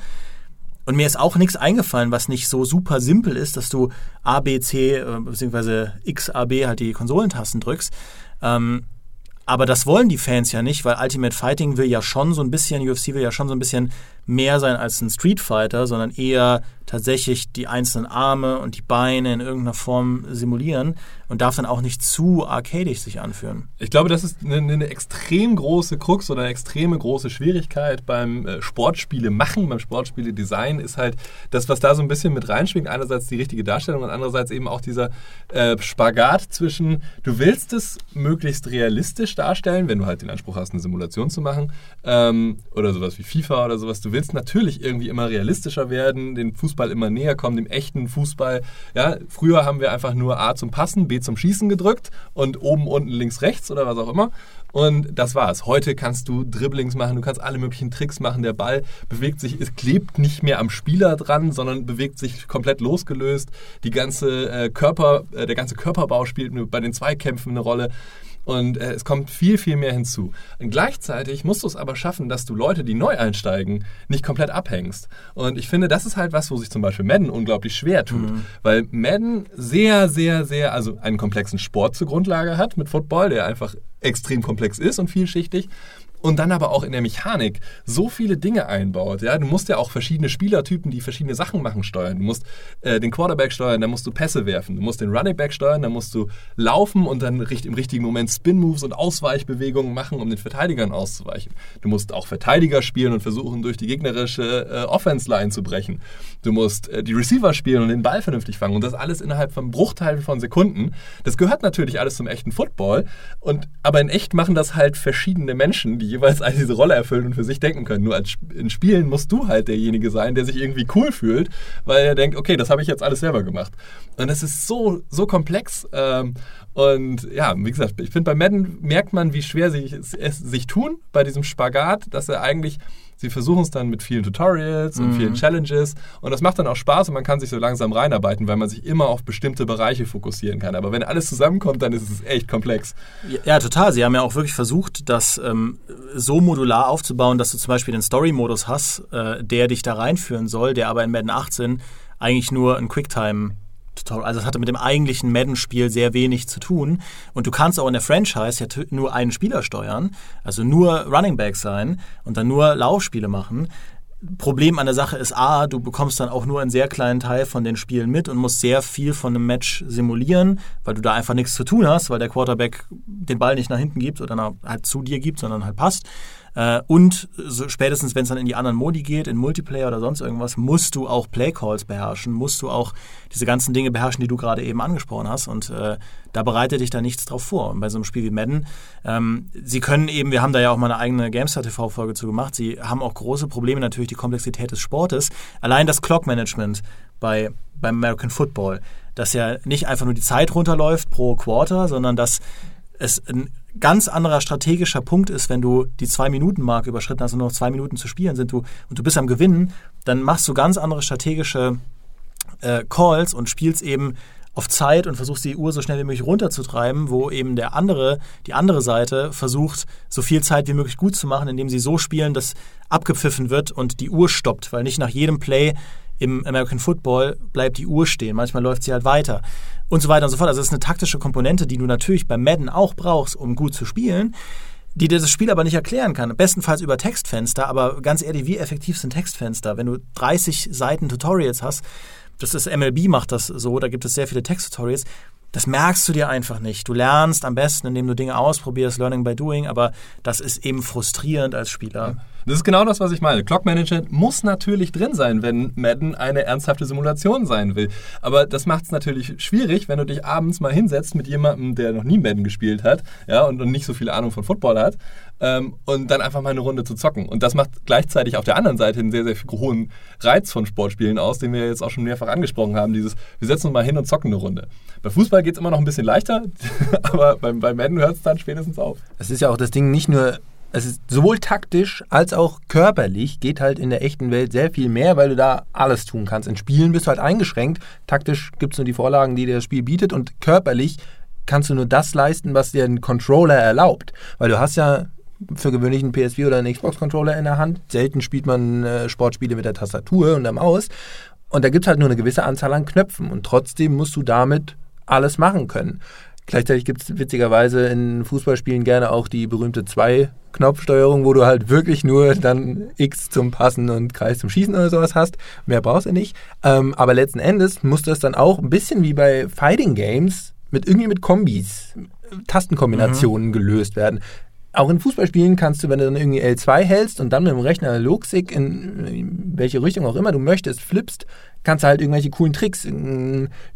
Und mir ist auch nichts eingefallen, was nicht so super simpel ist, dass du A, B, C äh, beziehungsweise X, A, B halt die Konsolentasten drückst. Ähm, aber das wollen die Fans ja nicht, weil Ultimate Fighting will ja schon so ein bisschen, UFC will ja schon so ein bisschen mehr sein als ein Street Fighter, sondern eher tatsächlich die einzelnen Arme und die Beine in irgendeiner Form simulieren und darf dann auch nicht zu arcadisch sich anfühlen. Ich glaube, das ist eine, eine extrem große Krux oder eine extreme große Schwierigkeit beim äh, Sportspiele machen, beim Sportspiele Design ist halt das, was da so ein bisschen mit reinschwingt. Einerseits die richtige Darstellung und andererseits eben auch dieser äh, Spagat zwischen, du willst es möglichst realistisch darstellen, wenn du halt den Anspruch hast, eine Simulation zu machen ähm, oder sowas wie FIFA oder sowas. Du willst natürlich irgendwie immer realistischer werden, den Fußball immer näher kommen, dem echten Fußball. Ja, früher haben wir einfach nur A zum Passen, B zum Schießen gedrückt und oben, unten, links, rechts oder was auch immer. Und das war's. Heute kannst du Dribblings machen, du kannst alle möglichen Tricks machen. Der Ball bewegt sich, es klebt nicht mehr am Spieler dran, sondern bewegt sich komplett losgelöst. Die ganze äh, Körper, äh, der ganze Körperbau spielt bei den Zweikämpfen eine Rolle. Und äh, es kommt viel, viel mehr hinzu. Und gleichzeitig musst du es aber schaffen, dass du Leute, die neu einsteigen, nicht komplett abhängst. Und ich finde, das ist halt was, wo sich zum Beispiel Madden unglaublich schwer tut. Mhm. Weil Madden sehr, sehr, sehr, also einen komplexen Sport zur Grundlage hat mit Football, der einfach extrem komplex ist und vielschichtig und dann aber auch in der Mechanik so viele Dinge einbaut. Ja? Du musst ja auch verschiedene Spielertypen, die verschiedene Sachen machen, steuern. Du musst äh, den Quarterback steuern, dann musst du Pässe werfen. Du musst den Running Back steuern, dann musst du laufen und dann im richtigen Moment Spin-Moves und Ausweichbewegungen machen, um den Verteidigern auszuweichen. Du musst auch Verteidiger spielen und versuchen, durch die gegnerische äh, Offense-Line zu brechen. Du musst äh, die Receiver spielen und den Ball vernünftig fangen. Und das alles innerhalb von Bruchteilen von Sekunden. Das gehört natürlich alles zum echten Football. Und, aber in echt machen das halt verschiedene Menschen, die jeweils all diese Rolle erfüllen und für sich denken können. Nur als, in Spielen musst du halt derjenige sein, der sich irgendwie cool fühlt, weil er denkt, okay, das habe ich jetzt alles selber gemacht. Und es ist so, so komplex. Ähm, und ja, wie gesagt, ich finde, bei Madden merkt man, wie schwer sie es, es sich tun bei diesem Spagat, dass er eigentlich sie versuchen es dann mit vielen Tutorials und mhm. vielen Challenges und das macht dann auch Spaß und man kann sich so langsam reinarbeiten, weil man sich immer auf bestimmte Bereiche fokussieren kann. Aber wenn alles zusammenkommt, dann ist es echt komplex. Ja, total. Sie haben ja auch wirklich versucht, das ähm, so modular aufzubauen, dass du zum Beispiel den Story-Modus hast, äh, der dich da reinführen soll, der aber in Madden 18 eigentlich nur ein Quicktime also es hatte mit dem eigentlichen Madden-Spiel sehr wenig zu tun. Und du kannst auch in der Franchise ja nur einen Spieler steuern, also nur Running Back sein und dann nur Laufspiele machen. Problem an der Sache ist A, du bekommst dann auch nur einen sehr kleinen Teil von den Spielen mit und musst sehr viel von einem Match simulieren, weil du da einfach nichts zu tun hast, weil der Quarterback den Ball nicht nach hinten gibt oder halt zu dir gibt, sondern halt passt. Äh, und so spätestens, wenn es dann in die anderen Modi geht, in Multiplayer oder sonst irgendwas, musst du auch Playcalls beherrschen, musst du auch diese ganzen Dinge beherrschen, die du gerade eben angesprochen hast. Und äh, da bereitet dich da nichts drauf vor. Und bei so einem Spiel wie Madden, ähm, sie können eben, wir haben da ja auch mal eine eigene GameStar TV-Folge zu gemacht, sie haben auch große Probleme, natürlich die Komplexität des Sportes. Allein das Clock-Management bei, beim American Football, dass ja nicht einfach nur die Zeit runterläuft pro Quarter, sondern dass es ein ganz anderer strategischer Punkt ist, wenn du die Zwei-Minuten-Marke überschritten hast und nur noch zwei Minuten zu spielen sind du, und du bist am Gewinnen, dann machst du ganz andere strategische äh, Calls und spielst eben auf Zeit und versuchst die Uhr so schnell wie möglich runterzutreiben, wo eben der andere, die andere Seite versucht, so viel Zeit wie möglich gut zu machen, indem sie so spielen, dass abgepfiffen wird und die Uhr stoppt, weil nicht nach jedem Play im American Football bleibt die Uhr stehen. Manchmal läuft sie halt weiter und so weiter und so fort. Also das ist eine taktische Komponente, die du natürlich bei Madden auch brauchst, um gut zu spielen die dir das Spiel aber nicht erklären kann. Bestenfalls über Textfenster, aber ganz ehrlich, wie effektiv sind Textfenster? Wenn du 30 Seiten Tutorials hast, das ist MLB macht das so, da gibt es sehr viele Texttutorials, das merkst du dir einfach nicht. Du lernst am besten, indem du Dinge ausprobierst, Learning by Doing, aber das ist eben frustrierend als Spieler. Das ist genau das, was ich meine. Clock Management muss natürlich drin sein, wenn Madden eine ernsthafte Simulation sein will. Aber das macht es natürlich schwierig, wenn du dich abends mal hinsetzt mit jemandem, der noch nie Madden gespielt hat ja, und, und nicht so viel Ahnung von Football hat ähm, und dann einfach mal eine Runde zu zocken. Und das macht gleichzeitig auf der anderen Seite einen sehr, sehr hohen Reiz von Sportspielen aus, den wir jetzt auch schon mehrfach angesprochen haben. Dieses, wir setzen uns mal hin und zocken eine Runde. Bei Fußball geht es immer noch ein bisschen leichter, aber beim, bei Madden hört es dann spätestens auf. Es ist ja auch das Ding nicht nur es ist sowohl taktisch als auch körperlich geht halt in der echten Welt sehr viel mehr, weil du da alles tun kannst. In Spielen bist du halt eingeschränkt. Taktisch gibt es nur die Vorlagen, die dir das Spiel bietet und körperlich kannst du nur das leisten, was dir ein Controller erlaubt. Weil du hast ja für gewöhnlich einen PS4 oder einen Xbox-Controller in der Hand. Selten spielt man äh, Sportspiele mit der Tastatur und der Maus. Und da gibt es halt nur eine gewisse Anzahl an Knöpfen und trotzdem musst du damit alles machen können. Gleichzeitig gibt es witzigerweise in Fußballspielen gerne auch die berühmte Zwei-Knopfsteuerung, wo du halt wirklich nur dann X zum Passen und Kreis zum Schießen oder sowas hast. Mehr brauchst du nicht. Ähm, aber letzten Endes muss das dann auch ein bisschen wie bei Fighting Games mit irgendwie mit Kombis, Tastenkombinationen mhm. gelöst werden auch in Fußballspielen kannst du, wenn du dann irgendwie L2 hältst und dann mit dem Rechner Analogstick in welche Richtung auch immer du möchtest, flippst, kannst du halt irgendwelche coolen Tricks,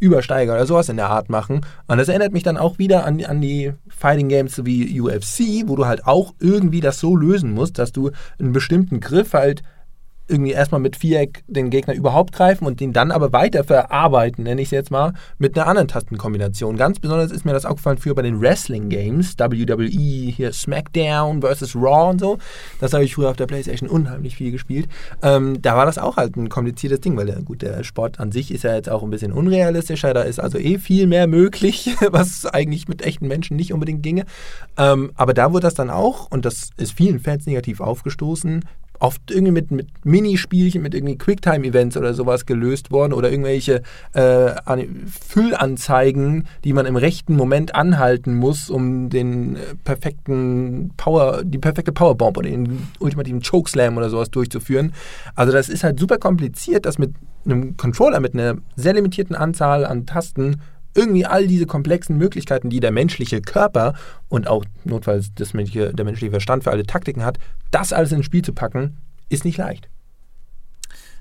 Übersteiger oder sowas in der Art machen. Und das erinnert mich dann auch wieder an, an die Fighting Games wie UFC, wo du halt auch irgendwie das so lösen musst, dass du einen bestimmten Griff halt irgendwie erstmal mit Viereck den Gegner überhaupt greifen und den dann aber weiter verarbeiten, nenne ich es jetzt mal, mit einer anderen Tastenkombination. Ganz besonders ist mir das aufgefallen für bei den Wrestling Games, WWE, hier SmackDown versus Raw und so. Das habe ich früher auf der Playstation unheimlich viel gespielt. Ähm, da war das auch halt ein kompliziertes Ding, weil der, gut, der Sport an sich ist ja jetzt auch ein bisschen unrealistischer, da ist also eh viel mehr möglich, was eigentlich mit echten Menschen nicht unbedingt ginge. Ähm, aber da wurde das dann auch, und das ist vielen Fans negativ aufgestoßen, oft irgendwie mit, mit Minispielchen, mit irgendwie Quicktime-Events oder sowas gelöst worden oder irgendwelche äh, Füllanzeigen, die man im rechten Moment anhalten muss, um den äh, perfekten Power, die perfekte Powerbomb oder den ultimativen Chokeslam oder sowas durchzuführen. Also das ist halt super kompliziert, das mit einem Controller mit einer sehr limitierten Anzahl an Tasten irgendwie all diese komplexen Möglichkeiten, die der menschliche Körper und auch notfalls das menschliche, der menschliche Verstand für alle Taktiken hat, das alles ins Spiel zu packen, ist nicht leicht.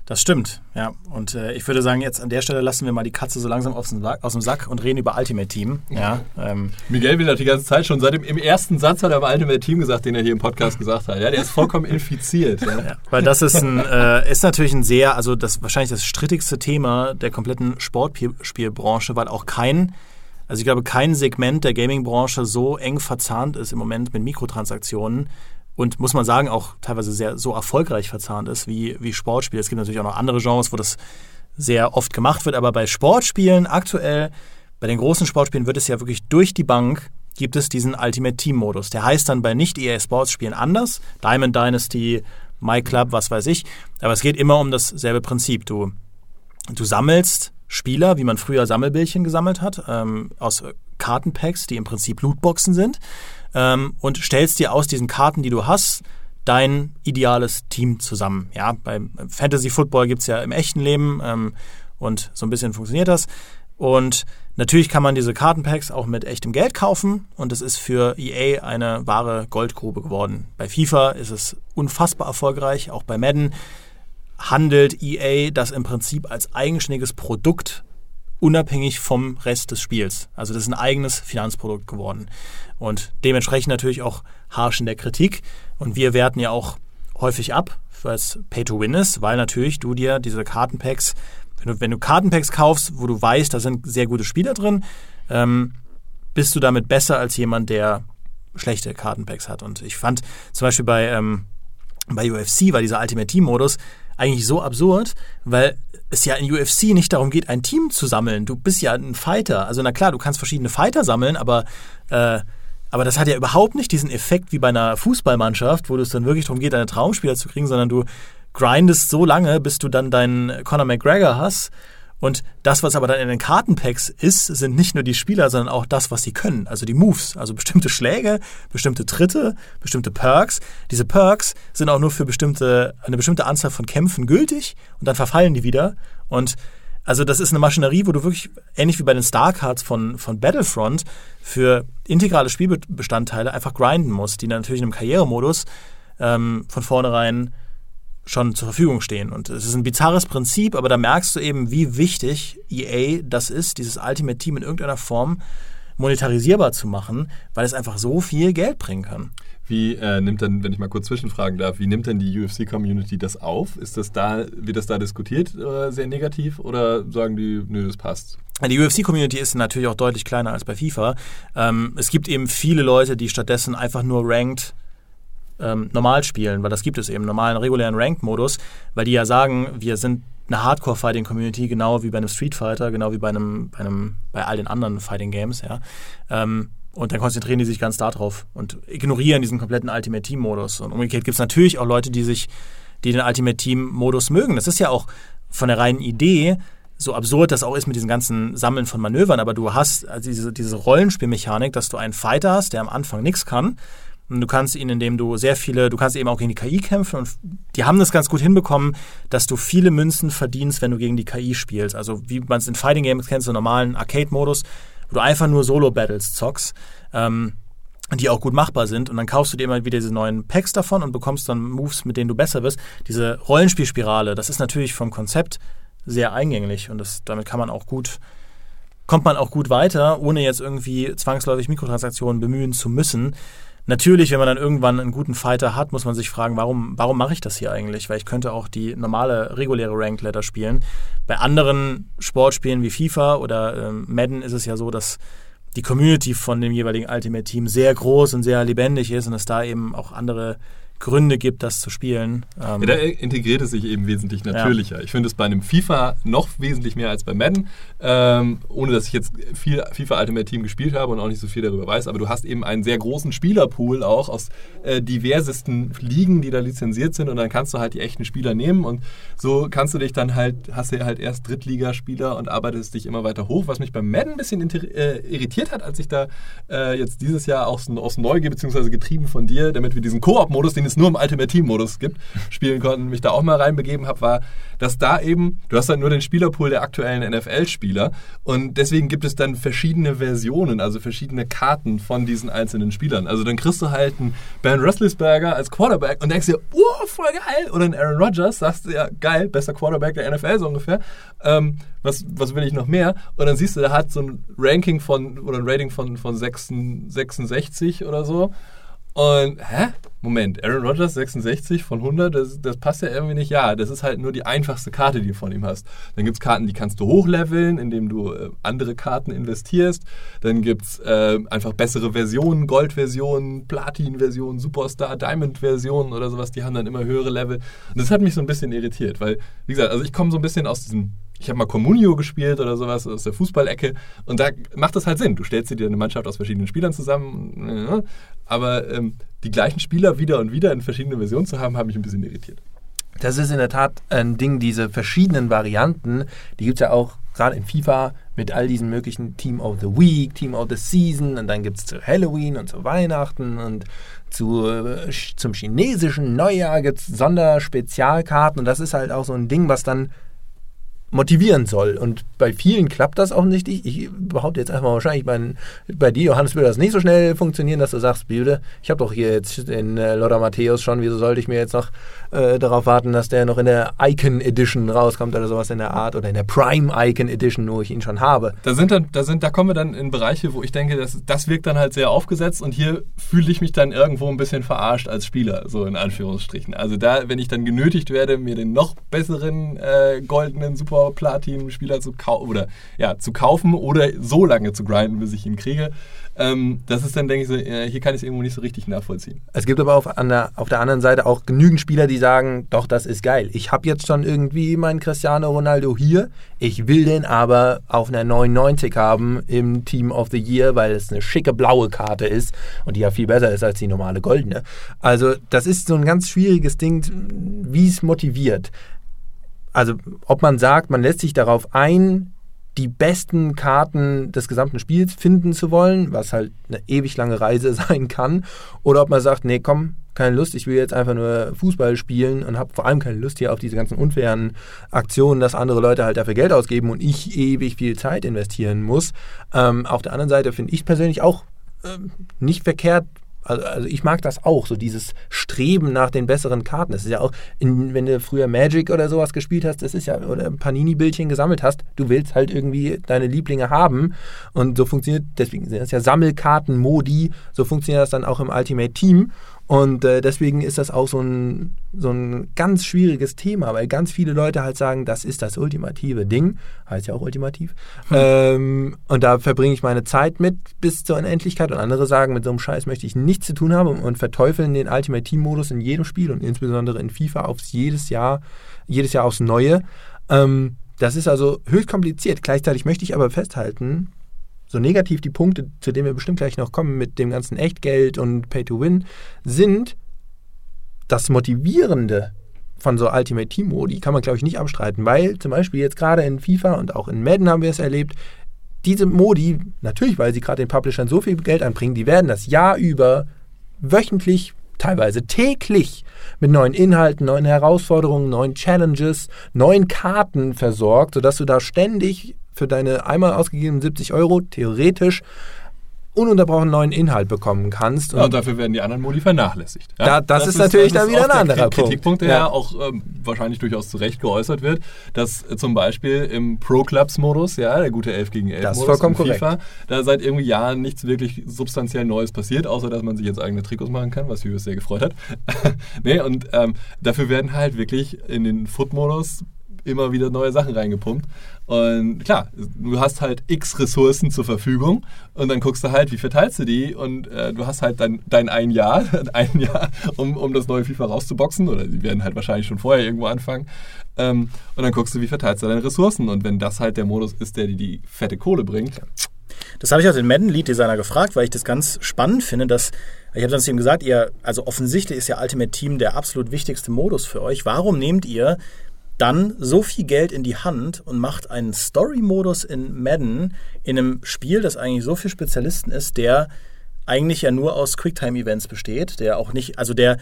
Das stimmt, ja. Und äh, ich würde sagen, jetzt an der Stelle lassen wir mal die Katze so langsam aus dem, aus dem Sack und reden über Ultimate Team. Ja, ähm. Miguel will das die ganze Zeit schon. Seit dem im ersten Satz hat er über Ultimate Team gesagt, den er hier im Podcast gesagt hat. Ja, der ist vollkommen infiziert. Ja. ja. weil das ist, ein, äh, ist natürlich ein sehr, also das wahrscheinlich das strittigste Thema der kompletten Sportspielbranche, weil auch kein also ich glaube, kein Segment der Gaming-Branche so eng verzahnt ist im Moment mit Mikrotransaktionen und muss man sagen, auch teilweise sehr so erfolgreich verzahnt ist wie, wie Sportspiele. Es gibt natürlich auch noch andere Genres, wo das sehr oft gemacht wird, aber bei Sportspielen aktuell, bei den großen Sportspielen wird es ja wirklich durch die Bank gibt es diesen Ultimate Team Modus. Der heißt dann bei nicht EA Sports Spielen anders, Diamond Dynasty, My Club, was weiß ich, aber es geht immer um dasselbe Prinzip. Du, du sammelst Spieler, wie man früher Sammelbildchen gesammelt hat, ähm, aus Kartenpacks, die im Prinzip Lootboxen sind ähm, und stellst dir aus diesen Karten, die du hast, dein ideales Team zusammen. Ja, beim Fantasy Football gibt es ja im echten Leben ähm, und so ein bisschen funktioniert das. Und natürlich kann man diese Kartenpacks auch mit echtem Geld kaufen und es ist für EA eine wahre Goldgrube geworden. Bei FIFA ist es unfassbar erfolgreich, auch bei Madden handelt EA das im Prinzip als eigenständiges Produkt unabhängig vom Rest des Spiels. Also das ist ein eigenes Finanzprodukt geworden und dementsprechend natürlich auch harsch in der Kritik. Und wir werten ja auch häufig ab, weil es Pay-to-Win ist, weil natürlich du dir diese Kartenpacks, wenn du, wenn du Kartenpacks kaufst, wo du weißt, da sind sehr gute Spieler drin, ähm, bist du damit besser als jemand, der schlechte Kartenpacks hat. Und ich fand zum Beispiel bei, ähm, bei UFC war dieser Ultimate Team-Modus eigentlich so absurd, weil es ja in UFC nicht darum geht, ein Team zu sammeln. Du bist ja ein Fighter. Also na klar, du kannst verschiedene Fighter sammeln, aber äh, aber das hat ja überhaupt nicht diesen Effekt wie bei einer Fußballmannschaft, wo es dann wirklich darum geht, deine Traumspieler zu kriegen, sondern du grindest so lange, bis du dann deinen Conor McGregor hast. Und das, was aber dann in den Kartenpacks ist, sind nicht nur die Spieler, sondern auch das, was sie können. Also die Moves, also bestimmte Schläge, bestimmte Tritte, bestimmte Perks. Diese Perks sind auch nur für bestimmte, eine bestimmte Anzahl von Kämpfen gültig und dann verfallen die wieder. Und also das ist eine Maschinerie, wo du wirklich, ähnlich wie bei den Starcards von, von Battlefront, für integrale Spielbestandteile einfach grinden musst, die natürlich in einem Karrieremodus ähm, von vornherein schon zur Verfügung stehen. Und es ist ein bizarres Prinzip, aber da merkst du eben, wie wichtig EA das ist, dieses Ultimate Team in irgendeiner Form monetarisierbar zu machen, weil es einfach so viel Geld bringen kann. Wie äh, nimmt denn, wenn ich mal kurz zwischenfragen darf, wie nimmt denn die UFC-Community das auf? Ist das da, wird das da diskutiert äh, sehr negativ oder sagen die, nö, das passt? Die UFC-Community ist natürlich auch deutlich kleiner als bei FIFA. Ähm, es gibt eben viele Leute, die stattdessen einfach nur ranked ähm, normal spielen, weil das gibt es eben, normalen, regulären Ranked-Modus, weil die ja sagen, wir sind eine Hardcore-Fighting-Community, genau wie bei einem Street Fighter, genau wie bei einem, bei einem, bei all den anderen Fighting-Games, ja. Ähm, und dann konzentrieren die sich ganz darauf und ignorieren diesen kompletten Ultimate Team-Modus. Und umgekehrt gibt es natürlich auch Leute, die sich, die den Ultimate Team-Modus mögen. Das ist ja auch von der reinen Idee so absurd das auch ist mit diesem ganzen Sammeln von Manövern, aber du hast also diese, diese Rollenspielmechanik, dass du einen Fighter hast, der am Anfang nichts kann. Und du kannst ihn, indem du sehr viele, du kannst eben auch gegen die KI kämpfen und die haben das ganz gut hinbekommen, dass du viele Münzen verdienst, wenn du gegen die KI spielst. Also wie man es in Fighting Games kennt, so normalen Arcade-Modus, wo du einfach nur Solo-Battles zockst. Ähm, die auch gut machbar sind. Und dann kaufst du dir immer wieder diese neuen Packs davon und bekommst dann Moves, mit denen du besser wirst. Diese Rollenspielspirale, das ist natürlich vom Konzept sehr eingänglich und das, damit kann man auch gut, kommt man auch gut weiter, ohne jetzt irgendwie zwangsläufig Mikrotransaktionen bemühen zu müssen. Natürlich, wenn man dann irgendwann einen guten Fighter hat, muss man sich fragen, warum, warum mache ich das hier eigentlich? Weil ich könnte auch die normale, reguläre Ranked Letter spielen. Bei anderen Sportspielen wie FIFA oder ähm, Madden ist es ja so, dass die Community von dem jeweiligen Ultimate Team sehr groß und sehr lebendig ist und es da eben auch andere Gründe gibt, das zu spielen. Ähm ja, da integriert es sich eben wesentlich natürlicher. Ja. Ich finde es bei einem FIFA noch wesentlich mehr als bei Madden, ähm, ohne dass ich jetzt viel FIFA Ultimate Team gespielt habe und auch nicht so viel darüber weiß, aber du hast eben einen sehr großen Spielerpool auch aus äh, diversesten Ligen, die da lizenziert sind und dann kannst du halt die echten Spieler nehmen und so kannst du dich dann halt, hast du halt erst Drittligaspieler und arbeitest dich immer weiter hoch, was mich beim Madden ein bisschen äh, irritiert hat, als ich da äh, jetzt dieses Jahr aus, aus Neugier beziehungsweise getrieben von dir, damit wir diesen Koop-Modus, den es nur im Ultimate Team-Modus gibt, spielen konnten, mich da auch mal reinbegeben habe, war, dass da eben, du hast dann nur den Spielerpool der aktuellen NFL-Spieler und deswegen gibt es dann verschiedene Versionen, also verschiedene Karten von diesen einzelnen Spielern. Also dann kriegst du halt einen Ben Roethlisberger als Quarterback und denkst dir, oh, voll geil. Oder einen Aaron Rodgers, sagst du ja, geil, bester Quarterback der NFL so ungefähr. Ähm, was, was will ich noch mehr? Und dann siehst du, der hat so ein Ranking von, oder ein Rating von, von 66 oder so. Und, hä? Moment, Aaron Rodgers 66 von 100, das, das, passt ja irgendwie nicht. Ja, das ist halt nur die einfachste Karte, die du von ihm hast. Dann gibt es Karten, die kannst du hochleveln, indem du äh, andere Karten investierst. Dann gibt es äh, einfach bessere Versionen, Gold-Versionen, Platin-Versionen, Superstar, Diamond-Versionen oder sowas. Die haben dann immer höhere Level. Und das hat mich so ein bisschen irritiert, weil, wie gesagt, also ich komme so ein bisschen aus diesem ich habe mal Communio gespielt oder sowas aus der Fußballecke und da macht das halt Sinn. Du stellst dir eine Mannschaft aus verschiedenen Spielern zusammen, aber ähm, die gleichen Spieler wieder und wieder in verschiedenen Versionen zu haben, hat mich ein bisschen irritiert. Das ist in der Tat ein Ding, diese verschiedenen Varianten, die gibt es ja auch gerade in FIFA mit all diesen möglichen Team of the Week, Team of the Season und dann gibt es zu Halloween und zu Weihnachten und zu, äh, zum chinesischen Neujahr gibt es Sonderspezialkarten und das ist halt auch so ein Ding, was dann motivieren soll. Und bei vielen klappt das nicht. Ich, behaupte jetzt einfach wahrscheinlich bei, bei dir, Johannes, würde das nicht so schnell funktionieren, dass du sagst, Bilde, ich habe doch hier jetzt den äh, Lothar Matthäus schon, wieso sollte ich mir jetzt noch äh, darauf warten, dass der noch in der Icon Edition rauskommt oder sowas in der Art oder in der Prime Icon Edition, wo ich ihn schon habe. Da sind dann, da sind, da kommen wir dann in Bereiche, wo ich denke, das, das wirkt dann halt sehr aufgesetzt und hier fühle ich mich dann irgendwo ein bisschen verarscht als Spieler, so in Anführungsstrichen. Also da, wenn ich dann genötigt werde, mir den noch besseren äh, goldenen Super Platin-Spieler zu kaufen oder ja, zu kaufen oder so lange zu grinden, bis ich ihn kriege. Ähm, das ist dann, denke ich, so, äh, hier kann ich es irgendwo nicht so richtig nachvollziehen. Es gibt aber auf, an der, auf der anderen Seite auch genügend Spieler, die sagen, doch, das ist geil. Ich habe jetzt schon irgendwie meinen Cristiano Ronaldo hier. Ich will den aber auf einer 99 haben im Team of the Year, weil es eine schicke blaue Karte ist und die ja viel besser ist als die normale goldene. Also das ist so ein ganz schwieriges Ding, wie es motiviert also ob man sagt, man lässt sich darauf ein, die besten Karten des gesamten Spiels finden zu wollen, was halt eine ewig lange Reise sein kann, oder ob man sagt, nee, komm, keine Lust, ich will jetzt einfach nur Fußball spielen und habe vor allem keine Lust hier auf diese ganzen unfairen Aktionen, dass andere Leute halt dafür Geld ausgeben und ich ewig viel Zeit investieren muss. Ähm, auf der anderen Seite finde ich persönlich auch ähm, nicht verkehrt, also, also, ich mag das auch, so dieses Streben nach den besseren Karten. Das ist ja auch, in, wenn du früher Magic oder sowas gespielt hast, das ist ja, oder Panini-Bildchen gesammelt hast, du willst halt irgendwie deine Lieblinge haben. Und so funktioniert, deswegen sind das ja Sammelkarten-Modi, so funktioniert das dann auch im Ultimate Team. Und äh, deswegen ist das auch so ein, so ein ganz schwieriges Thema, weil ganz viele Leute halt sagen, das ist das ultimative Ding, heißt ja auch ultimativ. Hm. Ähm, und da verbringe ich meine Zeit mit bis zur Unendlichkeit. Und andere sagen, mit so einem Scheiß möchte ich nichts zu tun haben und verteufeln den Ultimate Team Modus in jedem Spiel und insbesondere in FIFA aufs jedes Jahr, jedes Jahr aufs Neue. Ähm, das ist also höchst kompliziert. Gleichzeitig möchte ich aber festhalten, so negativ die Punkte, zu denen wir bestimmt gleich noch kommen, mit dem ganzen Echtgeld und Pay to Win, sind das Motivierende von so Ultimate Team Modi kann man, glaube ich, nicht abstreiten, weil zum Beispiel jetzt gerade in FIFA und auch in Madden haben wir es erlebt, diese Modi, natürlich, weil sie gerade den Publishern so viel Geld anbringen, die werden das Jahr über wöchentlich, teilweise täglich mit neuen Inhalten, neuen Herausforderungen, neuen Challenges, neuen Karten versorgt, sodass du da ständig für deine einmal ausgegebenen 70 Euro theoretisch ununterbrochen neuen Inhalt bekommen kannst. Und, ja, und dafür werden die anderen Modi vernachlässigt. Ja? Da, das, das, ist natürlich dann wieder ein anderer Punkt. Kritikpunkt, der ja. auch ähm, wahrscheinlich durchaus zu Recht geäußert wird, dass äh, zum Beispiel im Pro-Clubs-Modus, ja, der gute 11 gegen 11 das Modus vollkommen FIFA, da seit irgendwie Jahren nichts wirklich substanziell Neues passiert, außer dass man sich jetzt eigene Trikots machen kann, was Julius sehr gefreut hat. nee, und ähm, dafür werden halt wirklich in den Foot-Modus immer wieder neue Sachen reingepumpt. Und klar, du hast halt x Ressourcen zur Verfügung und dann guckst du halt, wie verteilst du die und äh, du hast halt dein, dein ein Jahr, ein Jahr, um, um das neue FIFA rauszuboxen oder die werden halt wahrscheinlich schon vorher irgendwo anfangen. Ähm, und dann guckst du, wie verteilst du deine Ressourcen und wenn das halt der Modus ist, der dir die fette Kohle bringt. Das habe ich auch den Madden Lead Designer gefragt, weil ich das ganz spannend finde, dass ich habe zu ihm gesagt, ihr also offensichtlich ist ja Ultimate Team der absolut wichtigste Modus für euch. Warum nehmt ihr dann so viel Geld in die Hand und macht einen Story-Modus in Madden in einem Spiel, das eigentlich so viel Spezialisten ist, der eigentlich ja nur aus Quicktime-Events besteht, der auch nicht, also der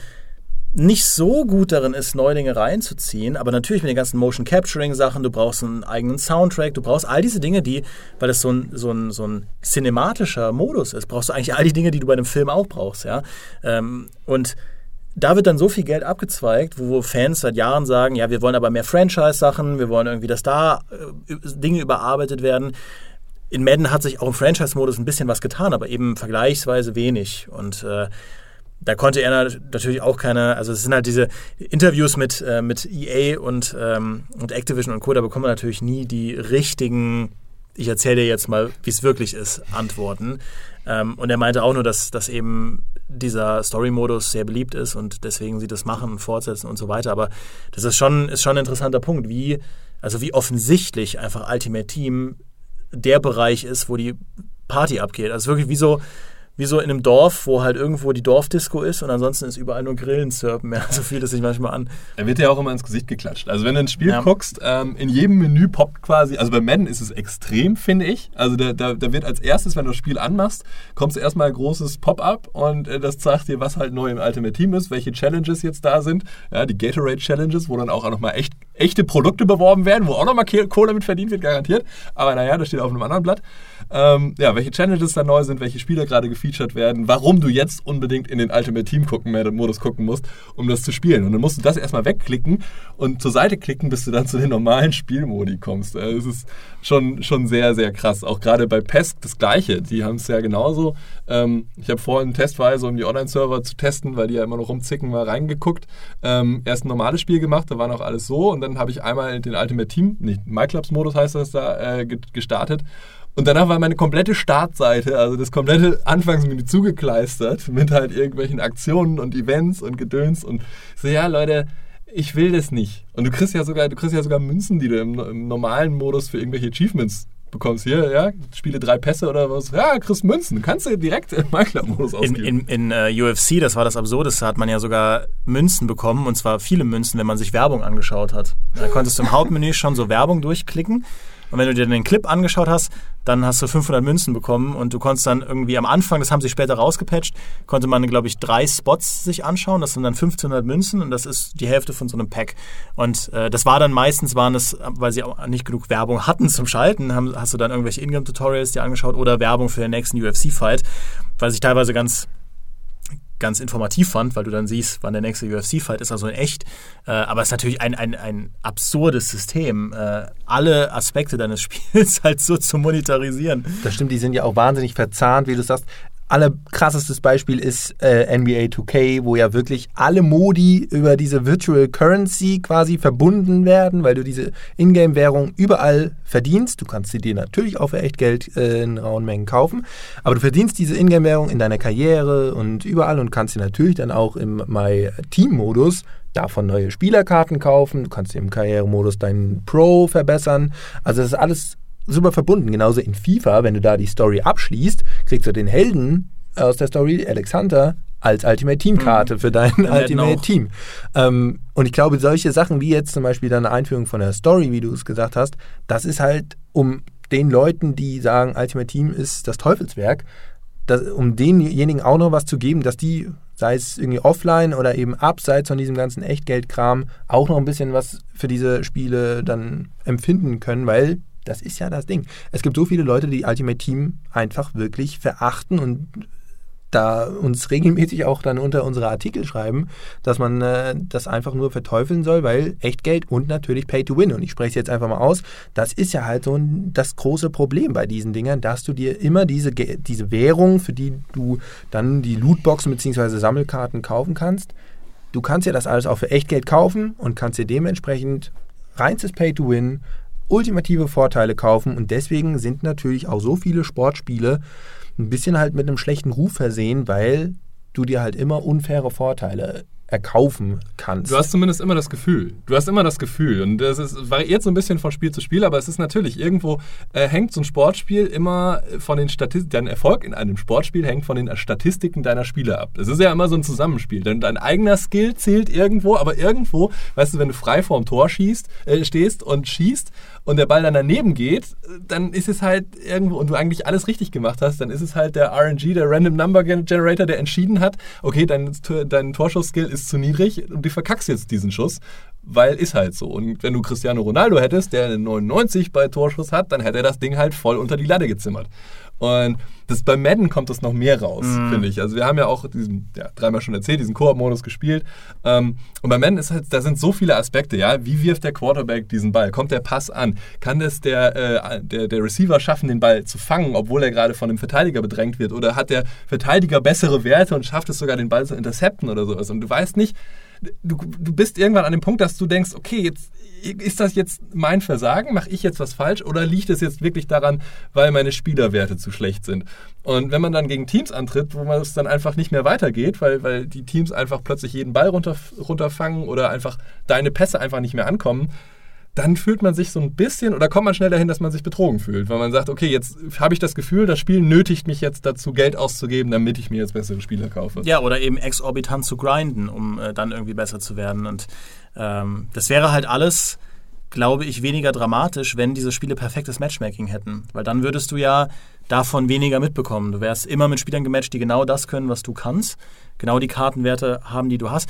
nicht so gut darin ist, Neulinge reinzuziehen, aber natürlich mit den ganzen Motion Capturing Sachen, du brauchst einen eigenen Soundtrack, du brauchst all diese Dinge, die, weil es so ein, so ein, so ein cinematischer Modus ist, brauchst du eigentlich all die Dinge, die du bei einem Film auch brauchst, ja. Ähm, und da wird dann so viel Geld abgezweigt, wo Fans seit Jahren sagen, ja, wir wollen aber mehr Franchise-Sachen, wir wollen irgendwie, dass da äh, Dinge überarbeitet werden. In Madden hat sich auch im Franchise-Modus ein bisschen was getan, aber eben vergleichsweise wenig. Und äh, da konnte er natürlich auch keine, also es sind halt diese Interviews mit, äh, mit EA und, ähm, und Activision und Co., da bekommt man natürlich nie die richtigen, ich erzähle dir jetzt mal, wie es wirklich ist, Antworten. Ähm, und er meinte auch nur, dass, dass eben dieser Story-Modus sehr beliebt ist und deswegen sie das machen und fortsetzen und so weiter. Aber das ist schon, ist schon ein interessanter Punkt, wie, also wie offensichtlich einfach Ultimate Team der Bereich ist, wo die Party abgeht. Also wirklich wie so, wie so in einem Dorf, wo halt irgendwo die Dorfdisco ist und ansonsten ist überall nur Grillen surfen. Ja, so fühlt es sich manchmal an. Er wird ja auch immer ins Gesicht geklatscht. Also wenn du ein Spiel ja. guckst, ähm, in jedem Menü poppt quasi, also bei Madden ist es extrem, finde ich. Also da, da, da, wird als erstes, wenn du das Spiel anmachst, kommst du erstmal ein großes Pop-up und äh, das sagt dir, was halt neu im Ultimate Team ist, welche Challenges jetzt da sind. Ja, die Gatorade Challenges, wo dann auch nochmal echt, echte Produkte beworben werden, wo auch nochmal Kohle mit verdient wird, garantiert. Aber naja, das steht auf einem anderen Blatt. Ähm, ja, welche Challenges da neu sind, welche Spieler gerade gefeatured werden, warum du jetzt unbedingt in den Ultimate Team gucken, Modus gucken musst, um das zu spielen. Und dann musst du das erstmal wegklicken und zur Seite klicken, bis du dann zu den normalen Spielmodi kommst. Äh, es ist schon, schon sehr, sehr krass. Auch gerade bei PESC das Gleiche. Die haben es ja genauso. Ähm, ich habe vorhin testweise, um die Online-Server zu testen, weil die ja immer noch rumzicken, mal reingeguckt. Ähm, erst ein normales Spiel gemacht, da war noch alles so. Und dann habe ich einmal den Ultimate Team, nicht MyClubs-Modus heißt das da, äh, gestartet. Und danach war meine komplette Startseite, also das komplette Anfangsmenü zugekleistert mit halt irgendwelchen Aktionen und Events und Gedöns und so, ja, Leute, ich will das nicht. Und du kriegst ja sogar, du kriegst ja sogar Münzen, die du im, im normalen Modus für irgendwelche Achievements bekommst. Hier, ja, spiele drei Pässe oder was. Ja, kriegst Münzen. Kannst du direkt im Makler-Modus ausgeben. In, in, in uh, UFC, das war das Absurdeste, hat man ja sogar Münzen bekommen und zwar viele Münzen, wenn man sich Werbung angeschaut hat. Da konntest du im Hauptmenü schon so Werbung durchklicken und wenn du dir den Clip angeschaut hast, dann hast du 500 Münzen bekommen und du konntest dann irgendwie am Anfang, das haben sie später rausgepatcht, konnte man, glaube ich, drei Spots sich anschauen. Das sind dann 1500 Münzen und das ist die Hälfte von so einem Pack. Und äh, das war dann meistens, waren es, weil sie auch nicht genug Werbung hatten zum Schalten, haben, hast du dann irgendwelche Ingame-Tutorials dir angeschaut oder Werbung für den nächsten UFC-Fight, weil sich teilweise ganz ganz informativ fand, weil du dann siehst, wann der nächste UFC-Fight ist, also in echt. Äh, aber es ist natürlich ein, ein, ein absurdes System, äh, alle Aspekte deines Spiels halt so zu monetarisieren. Das stimmt, die sind ja auch wahnsinnig verzahnt, wie du sagst allerkrassestes Beispiel ist äh, NBA 2K, wo ja wirklich alle Modi über diese Virtual Currency quasi verbunden werden, weil du diese Ingame-Währung überall verdienst. Du kannst sie dir natürlich auch für echt Geld äh, in rauen Mengen kaufen, aber du verdienst diese Ingame-Währung in deiner Karriere und überall und kannst sie natürlich dann auch im My Team-Modus davon neue Spielerkarten kaufen. Du kannst im Karrieremodus deinen Pro verbessern. Also das ist alles super verbunden. Genauso in FIFA, wenn du da die Story abschließt, kriegst du den Helden aus der Story, Alex Hunter, als Ultimate Team Karte für dein Wir Ultimate. Team. Ähm, und ich glaube, solche Sachen wie jetzt zum Beispiel deine Einführung von der Story, wie du es gesagt hast, das ist halt um den Leuten, die sagen, Ultimate Team ist das Teufelswerk, das, um denjenigen auch noch was zu geben, dass die, sei es irgendwie offline oder eben abseits von diesem ganzen Echtgeldkram, auch noch ein bisschen was für diese Spiele dann empfinden können, weil das ist ja das Ding. Es gibt so viele Leute, die Ultimate Team einfach wirklich verachten und da uns regelmäßig auch dann unter unsere Artikel schreiben, dass man äh, das einfach nur verteufeln soll, weil Echtgeld und natürlich Pay to Win. Und ich spreche es jetzt einfach mal aus. Das ist ja halt so ein, das große Problem bei diesen Dingern, dass du dir immer diese, diese Währung, für die du dann die Lootboxen bzw. Sammelkarten kaufen kannst, du kannst ja das alles auch für Echtgeld kaufen und kannst dir dementsprechend reinstes Pay to Win ultimative Vorteile kaufen und deswegen sind natürlich auch so viele Sportspiele ein bisschen halt mit einem schlechten Ruf versehen, weil du dir halt immer unfaire Vorteile erkaufen kannst. Du hast zumindest immer das Gefühl. Du hast immer das Gefühl. Und das ist, variiert so ein bisschen von Spiel zu Spiel, aber es ist natürlich, irgendwo äh, hängt so ein Sportspiel immer von den Statistiken, dein Erfolg in einem Sportspiel hängt von den Statistiken deiner Spieler ab. Das ist ja immer so ein Zusammenspiel. Denn dein eigener Skill zählt irgendwo, aber irgendwo, weißt du, wenn du frei vorm Tor schießt, äh, stehst und schießt und der Ball dann daneben geht, dann ist es halt irgendwo, und du eigentlich alles richtig gemacht hast, dann ist es halt der RNG, der Random Number Gen- Generator, der entschieden hat, okay, dein, dein Torschussskill ist zu niedrig und du verkackst jetzt diesen Schuss, weil ist halt so. Und wenn du Cristiano Ronaldo hättest, der eine 99 bei Torschuss hat, dann hätte er das Ding halt voll unter die Latte gezimmert. Und das, bei Madden kommt das noch mehr raus, finde ich. Also wir haben ja auch diesen, ja, dreimal schon erzählt, diesen Koop-Modus gespielt. Ähm, und bei Madden ist halt, da sind so viele Aspekte, ja. Wie wirft der Quarterback diesen Ball? Kommt der Pass an? Kann es der, äh, der, der Receiver schaffen, den Ball zu fangen, obwohl er gerade von einem Verteidiger bedrängt wird? Oder hat der Verteidiger bessere Werte und schafft es sogar, den Ball zu intercepten oder sowas? Und du weißt nicht, du, du bist irgendwann an dem Punkt, dass du denkst, okay, jetzt ist das jetzt mein Versagen? Mache ich jetzt was falsch? Oder liegt es jetzt wirklich daran, weil meine Spielerwerte zu schlecht sind? Und wenn man dann gegen Teams antritt, wo man es dann einfach nicht mehr weitergeht, weil, weil die Teams einfach plötzlich jeden Ball runter, runterfangen oder einfach deine Pässe einfach nicht mehr ankommen, dann fühlt man sich so ein bisschen oder kommt man schnell dahin, dass man sich betrogen fühlt, weil man sagt, okay, jetzt habe ich das Gefühl, das Spiel nötigt mich jetzt dazu, Geld auszugeben, damit ich mir jetzt bessere Spieler kaufe. Ja, oder eben exorbitant zu grinden, um äh, dann irgendwie besser zu werden. Und ähm, das wäre halt alles, glaube ich, weniger dramatisch, wenn diese Spiele perfektes Matchmaking hätten. Weil dann würdest du ja davon weniger mitbekommen. Du wärst immer mit Spielern gematcht, die genau das können, was du kannst, genau die Kartenwerte haben, die du hast.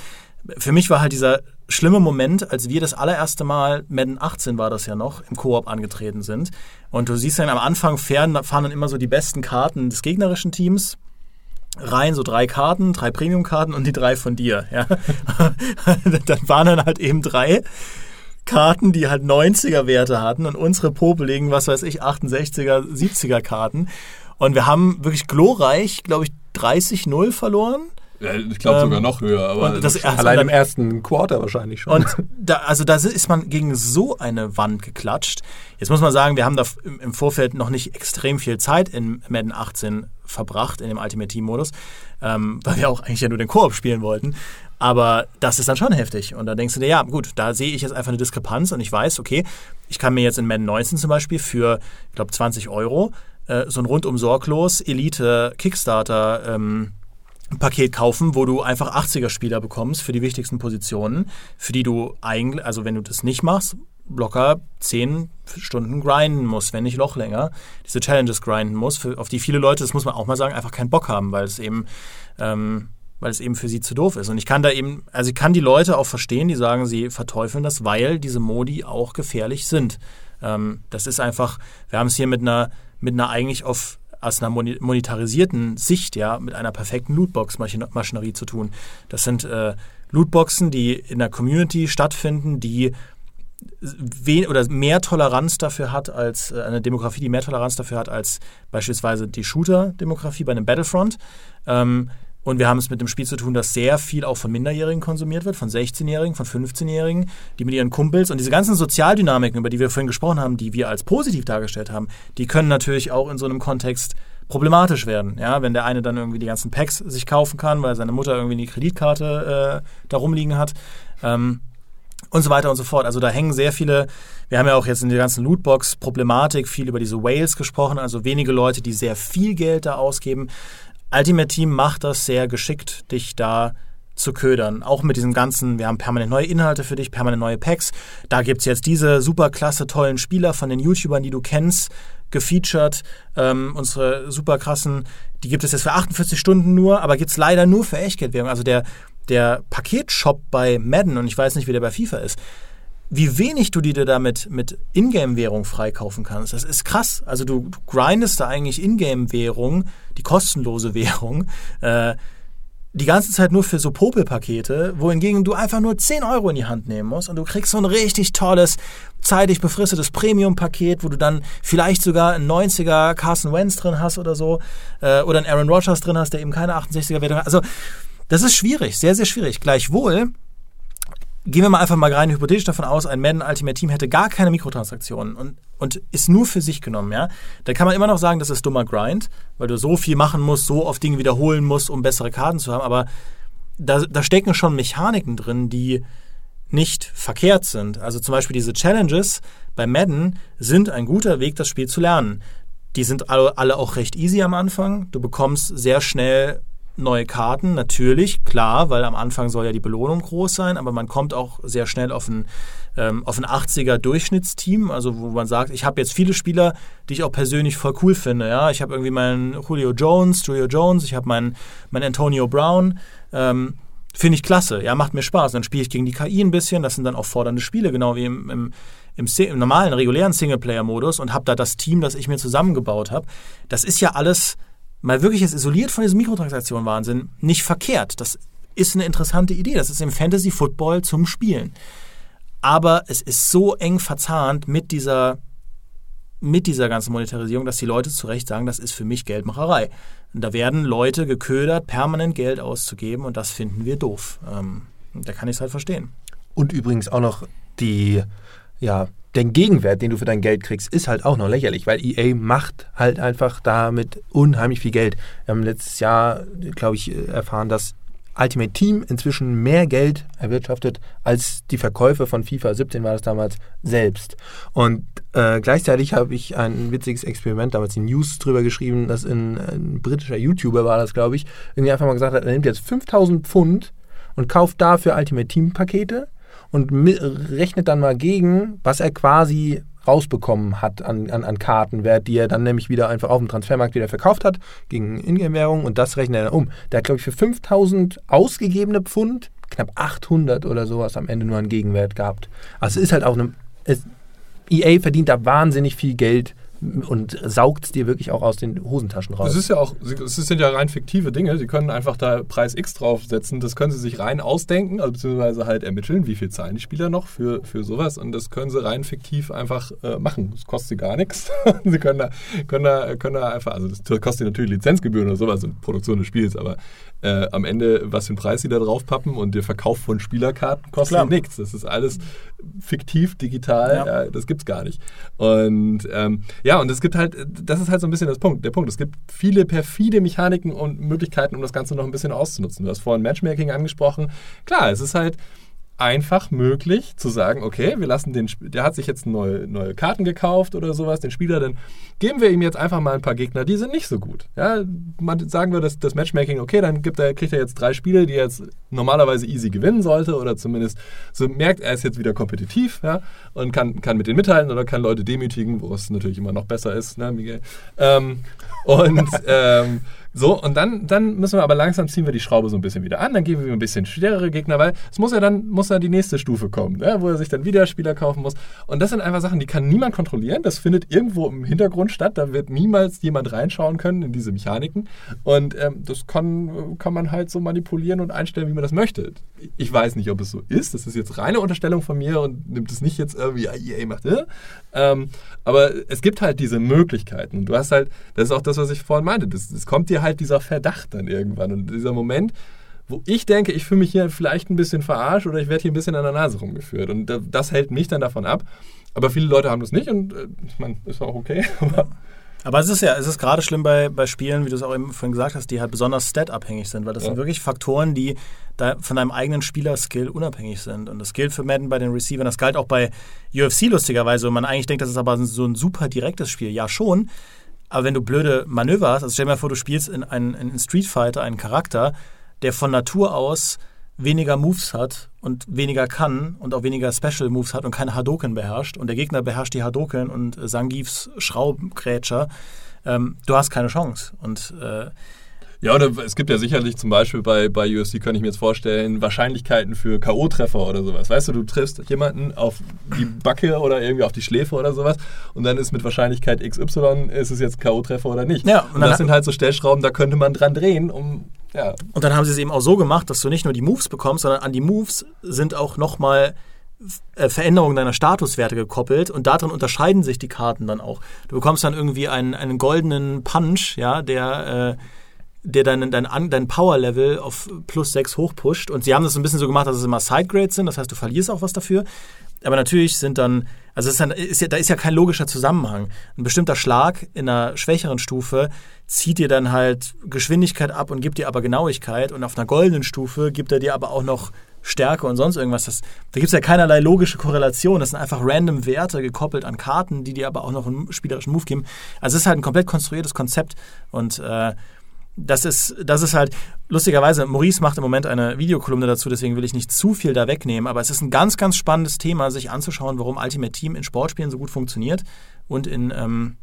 Für mich war halt dieser schlimme Moment, als wir das allererste Mal, Madden 18 war das ja noch, im Koop angetreten sind. Und du siehst dann am Anfang fahren, fahren dann immer so die besten Karten des gegnerischen Teams rein, so drei Karten, drei Premium-Karten und die drei von dir. Ja. dann waren dann halt eben drei Karten, die halt 90er-Werte hatten und unsere popeligen, was weiß ich, 68er, 70er Karten. Und wir haben wirklich glorreich, glaube ich, 30-0 verloren. Ja, ich glaube sogar Ähm, noch höher. Aber und das erste Allein dann- im ersten Quarter wahrscheinlich schon. und da, also da ist man gegen so eine Wand geklatscht. Jetzt muss man sagen, wir haben da im im Vorfeld noch nicht extrem viel Zeit in Madden 18 verbracht, in dem Ultimate Team Modus, ähm, weil wir auch eigentlich ja nur den Koop spielen wollten. Aber das ist dann schon heftig. Und da denkst du dir, ja, gut, da sehe ich jetzt einfach eine Diskrepanz und ich weiß, okay, ich kann mir jetzt in Madden 19 zum Beispiel für, ich glaube, 20 Euro äh, so ein rundum sorglos Elite Kickstarter ähm, Paket kaufen, wo du einfach 80er-Spieler bekommst für die wichtigsten Positionen, für die du eigentlich, also wenn du das nicht machst, locker 10 Stunden grinden musst, wenn nicht noch länger, diese Challenges grinden musst, für, auf die viele Leute, das muss man auch mal sagen, einfach keinen Bock haben, weil es eben, ähm, weil es eben für sie zu doof ist. Und ich kann da eben, also ich kann die Leute auch verstehen, die sagen, sie verteufeln das, weil diese Modi auch gefährlich sind. Ähm, das ist einfach, wir haben es hier mit einer, mit einer eigentlich auf aus einer monetarisierten Sicht, ja, mit einer perfekten Lootbox-Maschinerie zu tun. Das sind äh, Lootboxen, die in der Community stattfinden, die wen oder mehr Toleranz dafür hat als äh, eine Demografie, die mehr Toleranz dafür hat als beispielsweise die Shooter-Demografie bei einem Battlefront. Ähm, und wir haben es mit dem Spiel zu tun, das sehr viel auch von Minderjährigen konsumiert wird, von 16-Jährigen, von 15-Jährigen, die mit ihren Kumpels und diese ganzen Sozialdynamiken, über die wir vorhin gesprochen haben, die wir als positiv dargestellt haben, die können natürlich auch in so einem Kontext problematisch werden. Ja, wenn der eine dann irgendwie die ganzen Packs sich kaufen kann, weil seine Mutter irgendwie die Kreditkarte äh, da rumliegen hat. Ähm, und so weiter und so fort. Also da hängen sehr viele, wir haben ja auch jetzt in der ganzen Lootbox-Problematik viel über diese Whales gesprochen, also wenige Leute, die sehr viel Geld da ausgeben. Ultimate Team macht das sehr geschickt, dich da zu ködern. Auch mit diesem ganzen, wir haben permanent neue Inhalte für dich, permanent neue Packs. Da gibt es jetzt diese super klasse, tollen Spieler von den YouTubern, die du kennst, gefeatured. Ähm, unsere super krassen, die gibt es jetzt für 48 Stunden nur, aber gibt es leider nur für Echtgeldwährung. Also der, der Paketshop bei Madden, und ich weiß nicht, wie der bei FIFA ist, wie wenig du dir damit mit Ingame-Währung freikaufen kannst. Das ist krass. Also du, grindest da eigentlich Ingame-Währung, die kostenlose Währung, äh, die ganze Zeit nur für so Popelpakete, wohingegen du einfach nur 10 Euro in die Hand nehmen musst und du kriegst so ein richtig tolles, zeitig befristetes Premium-Paket, wo du dann vielleicht sogar einen 90er Carson Wentz drin hast oder so, äh, oder einen Aaron Rodgers drin hast, der eben keine 68er-Wertung hat. Also, das ist schwierig, sehr, sehr schwierig. Gleichwohl gehen wir mal einfach mal rein hypothetisch davon aus, ein Madden Ultimate Team hätte gar keine Mikrotransaktionen und, und ist nur für sich genommen, ja, dann kann man immer noch sagen, das ist dummer Grind, weil du so viel machen musst, so oft Dinge wiederholen musst, um bessere Karten zu haben, aber da, da stecken schon Mechaniken drin, die nicht verkehrt sind. Also zum Beispiel diese Challenges bei Madden sind ein guter Weg, das Spiel zu lernen. Die sind alle, alle auch recht easy am Anfang. Du bekommst sehr schnell neue Karten, natürlich, klar, weil am Anfang soll ja die Belohnung groß sein, aber man kommt auch sehr schnell auf ein, ähm, auf ein 80er Durchschnittsteam, also wo man sagt, ich habe jetzt viele Spieler, die ich auch persönlich voll cool finde. Ja? Ich habe irgendwie meinen Julio Jones, Julio Jones, ich habe meinen, meinen Antonio Brown. Ähm, Finde ich klasse, ja, macht mir Spaß. Dann spiele ich gegen die KI ein bisschen, das sind dann auch fordernde Spiele, genau wie im, im, im, im normalen, regulären Singleplayer-Modus und habe da das Team, das ich mir zusammengebaut habe. Das ist ja alles mal wirklich jetzt isoliert von diesem Mikrotransaktion-Wahnsinn nicht verkehrt. Das ist eine interessante Idee. Das ist im Fantasy Football zum Spielen. Aber es ist so eng verzahnt mit dieser, mit dieser ganzen Monetarisierung, dass die Leute zu Recht sagen, das ist für mich Geldmacherei. Und da werden Leute geködert, permanent Geld auszugeben und das finden wir doof. Ähm, da kann ich es halt verstehen. Und übrigens auch noch die, ja, den Gegenwert, den du für dein Geld kriegst, ist halt auch noch lächerlich, weil EA macht halt einfach damit unheimlich viel Geld. Wir haben letztes Jahr, glaube ich, erfahren, dass Ultimate Team inzwischen mehr Geld erwirtschaftet als die Verkäufe von FIFA 17 war das damals selbst. Und äh, gleichzeitig habe ich ein witziges Experiment damals in News drüber geschrieben, dass ein, ein britischer YouTuber war das, glaube ich, irgendwie einfach mal gesagt hat, er nimmt jetzt 5000 Pfund und kauft dafür Ultimate Team Pakete und rechnet dann mal gegen, was er quasi rausbekommen hat an, an, an Kartenwert, die er dann nämlich wieder einfach auf dem Transfermarkt wieder verkauft hat, gegen Ingame-Währung und das rechnet er dann um. Der hat, glaube ich, für 5000 ausgegebene Pfund knapp 800 oder sowas am Ende nur an Gegenwert gehabt. Also es ist halt auch eine... Es, EA verdient da wahnsinnig viel Geld und saugt es dir wirklich auch aus den Hosentaschen raus. Es ist ja auch, es sind ja rein fiktive Dinge. Sie können einfach da Preis X draufsetzen. Das können sie sich rein ausdenken, also beziehungsweise halt ermitteln, wie viel zahlen die Spieler noch für, für sowas. Und das können sie rein fiktiv einfach äh, machen. Das kostet sie gar nichts. sie können da, können, da, können da einfach, also das kostet natürlich Lizenzgebühren oder sowas und Produktion des Spiels, aber äh, am Ende, was für einen Preis sie da drauf pappen und der Verkauf von Spielerkarten kostet nichts. Das ist alles fiktiv, digital, ja. Ja, das gibt's gar nicht. Und ähm, ja, und es gibt halt, das ist halt so ein bisschen das Punkt, der Punkt. Es gibt viele perfide Mechaniken und Möglichkeiten, um das Ganze noch ein bisschen auszunutzen. Du hast vorhin Matchmaking angesprochen. Klar, es ist halt einfach möglich zu sagen, okay, wir lassen den, der hat sich jetzt neue, neue Karten gekauft oder sowas, den Spieler, dann geben wir ihm jetzt einfach mal ein paar Gegner, die sind nicht so gut. Ja, man sagen wir das, das Matchmaking, okay, dann gibt er, kriegt er jetzt drei Spiele, die er jetzt normalerweise easy gewinnen sollte oder zumindest so merkt, er ist jetzt wieder kompetitiv ja, und kann, kann mit denen mithalten oder kann Leute demütigen, wo es natürlich immer noch besser ist, ne, Miguel? Ähm, und ähm, so, und dann, dann müssen wir aber langsam ziehen wir die Schraube so ein bisschen wieder an, dann geben wir ein bisschen schwerere Gegner, weil es muss ja dann, muss ja die nächste Stufe kommen, ne, wo er sich dann wieder Spieler kaufen muss. Und das sind einfach Sachen, die kann niemand kontrollieren. Das findet irgendwo im Hintergrund statt. Da wird niemals jemand reinschauen können in diese Mechaniken. Und ähm, das kann, kann man halt so manipulieren und einstellen, wie man das möchte. Ich weiß nicht, ob es so ist. Das ist jetzt reine Unterstellung von mir und nimmt es nicht jetzt irgendwie, EA macht, äh? ähm, aber es gibt halt diese Möglichkeiten. Du hast halt, das ist auch das, was ich vorhin meinte. Es kommt dir halt dieser Verdacht dann irgendwann. Und dieser Moment, wo ich denke, ich fühle mich hier vielleicht ein bisschen verarscht oder ich werde hier ein bisschen an der Nase rumgeführt. Und das hält mich dann davon ab. Aber viele Leute haben das nicht und äh, ich meine, ist auch okay. Aber es ist ja, es ist gerade schlimm bei, bei Spielen, wie du es auch eben vorhin gesagt hast, die halt besonders stat-abhängig sind, weil das ja. sind wirklich Faktoren, die da von deinem eigenen Spielerskill unabhängig sind. Und das gilt für Madden bei den Receivern, das galt auch bei UFC lustigerweise, wo man eigentlich denkt, das ist aber so ein super direktes Spiel. Ja, schon. Aber wenn du blöde Manöver hast, also stell dir mal vor, du spielst in einen in Street Fighter einen Charakter, der von Natur aus weniger Moves hat und weniger kann und auch weniger Special Moves hat und keine Hadoken beherrscht und der Gegner beherrscht die Hadoken und Sangifs Schraubgrätscher, ähm, du hast keine Chance. Und äh, ja, oder es gibt ja sicherlich zum Beispiel bei, bei UFC, kann ich mir jetzt vorstellen, Wahrscheinlichkeiten für K.O.-Treffer oder sowas. Weißt du, du triffst jemanden auf die Backe oder irgendwie auf die Schläfe oder sowas und dann ist mit Wahrscheinlichkeit XY, ist es jetzt K.O.-Treffer oder nicht. Ja, und, und das sind halt so Stellschrauben, da könnte man dran drehen, um ja. Und dann haben sie es eben auch so gemacht, dass du nicht nur die Moves bekommst, sondern an die Moves sind auch nochmal äh, Veränderungen deiner Statuswerte gekoppelt und darin unterscheiden sich die Karten dann auch. Du bekommst dann irgendwie einen, einen goldenen Punch, ja, der, äh, der deinen dein, dein Power-Level auf plus 6 hochpusht. Und sie haben das ein bisschen so gemacht, dass es immer Sidegrades sind, das heißt, du verlierst auch was dafür. Aber natürlich sind dann, also ist dann, ist ja, da ist ja kein logischer Zusammenhang. Ein bestimmter Schlag in einer schwächeren Stufe zieht dir dann halt Geschwindigkeit ab und gibt dir aber Genauigkeit. Und auf einer goldenen Stufe gibt er dir aber auch noch Stärke und sonst irgendwas. Das, da gibt es ja keinerlei logische Korrelation. Das sind einfach random Werte gekoppelt an Karten, die dir aber auch noch einen spielerischen Move geben. Also es ist halt ein komplett konstruiertes Konzept. Und äh, das ist, das ist halt, lustigerweise, Maurice macht im Moment eine Videokolumne dazu, deswegen will ich nicht zu viel da wegnehmen, aber es ist ein ganz, ganz spannendes Thema, sich anzuschauen, warum Ultimate Team in Sportspielen so gut funktioniert und in, ähm,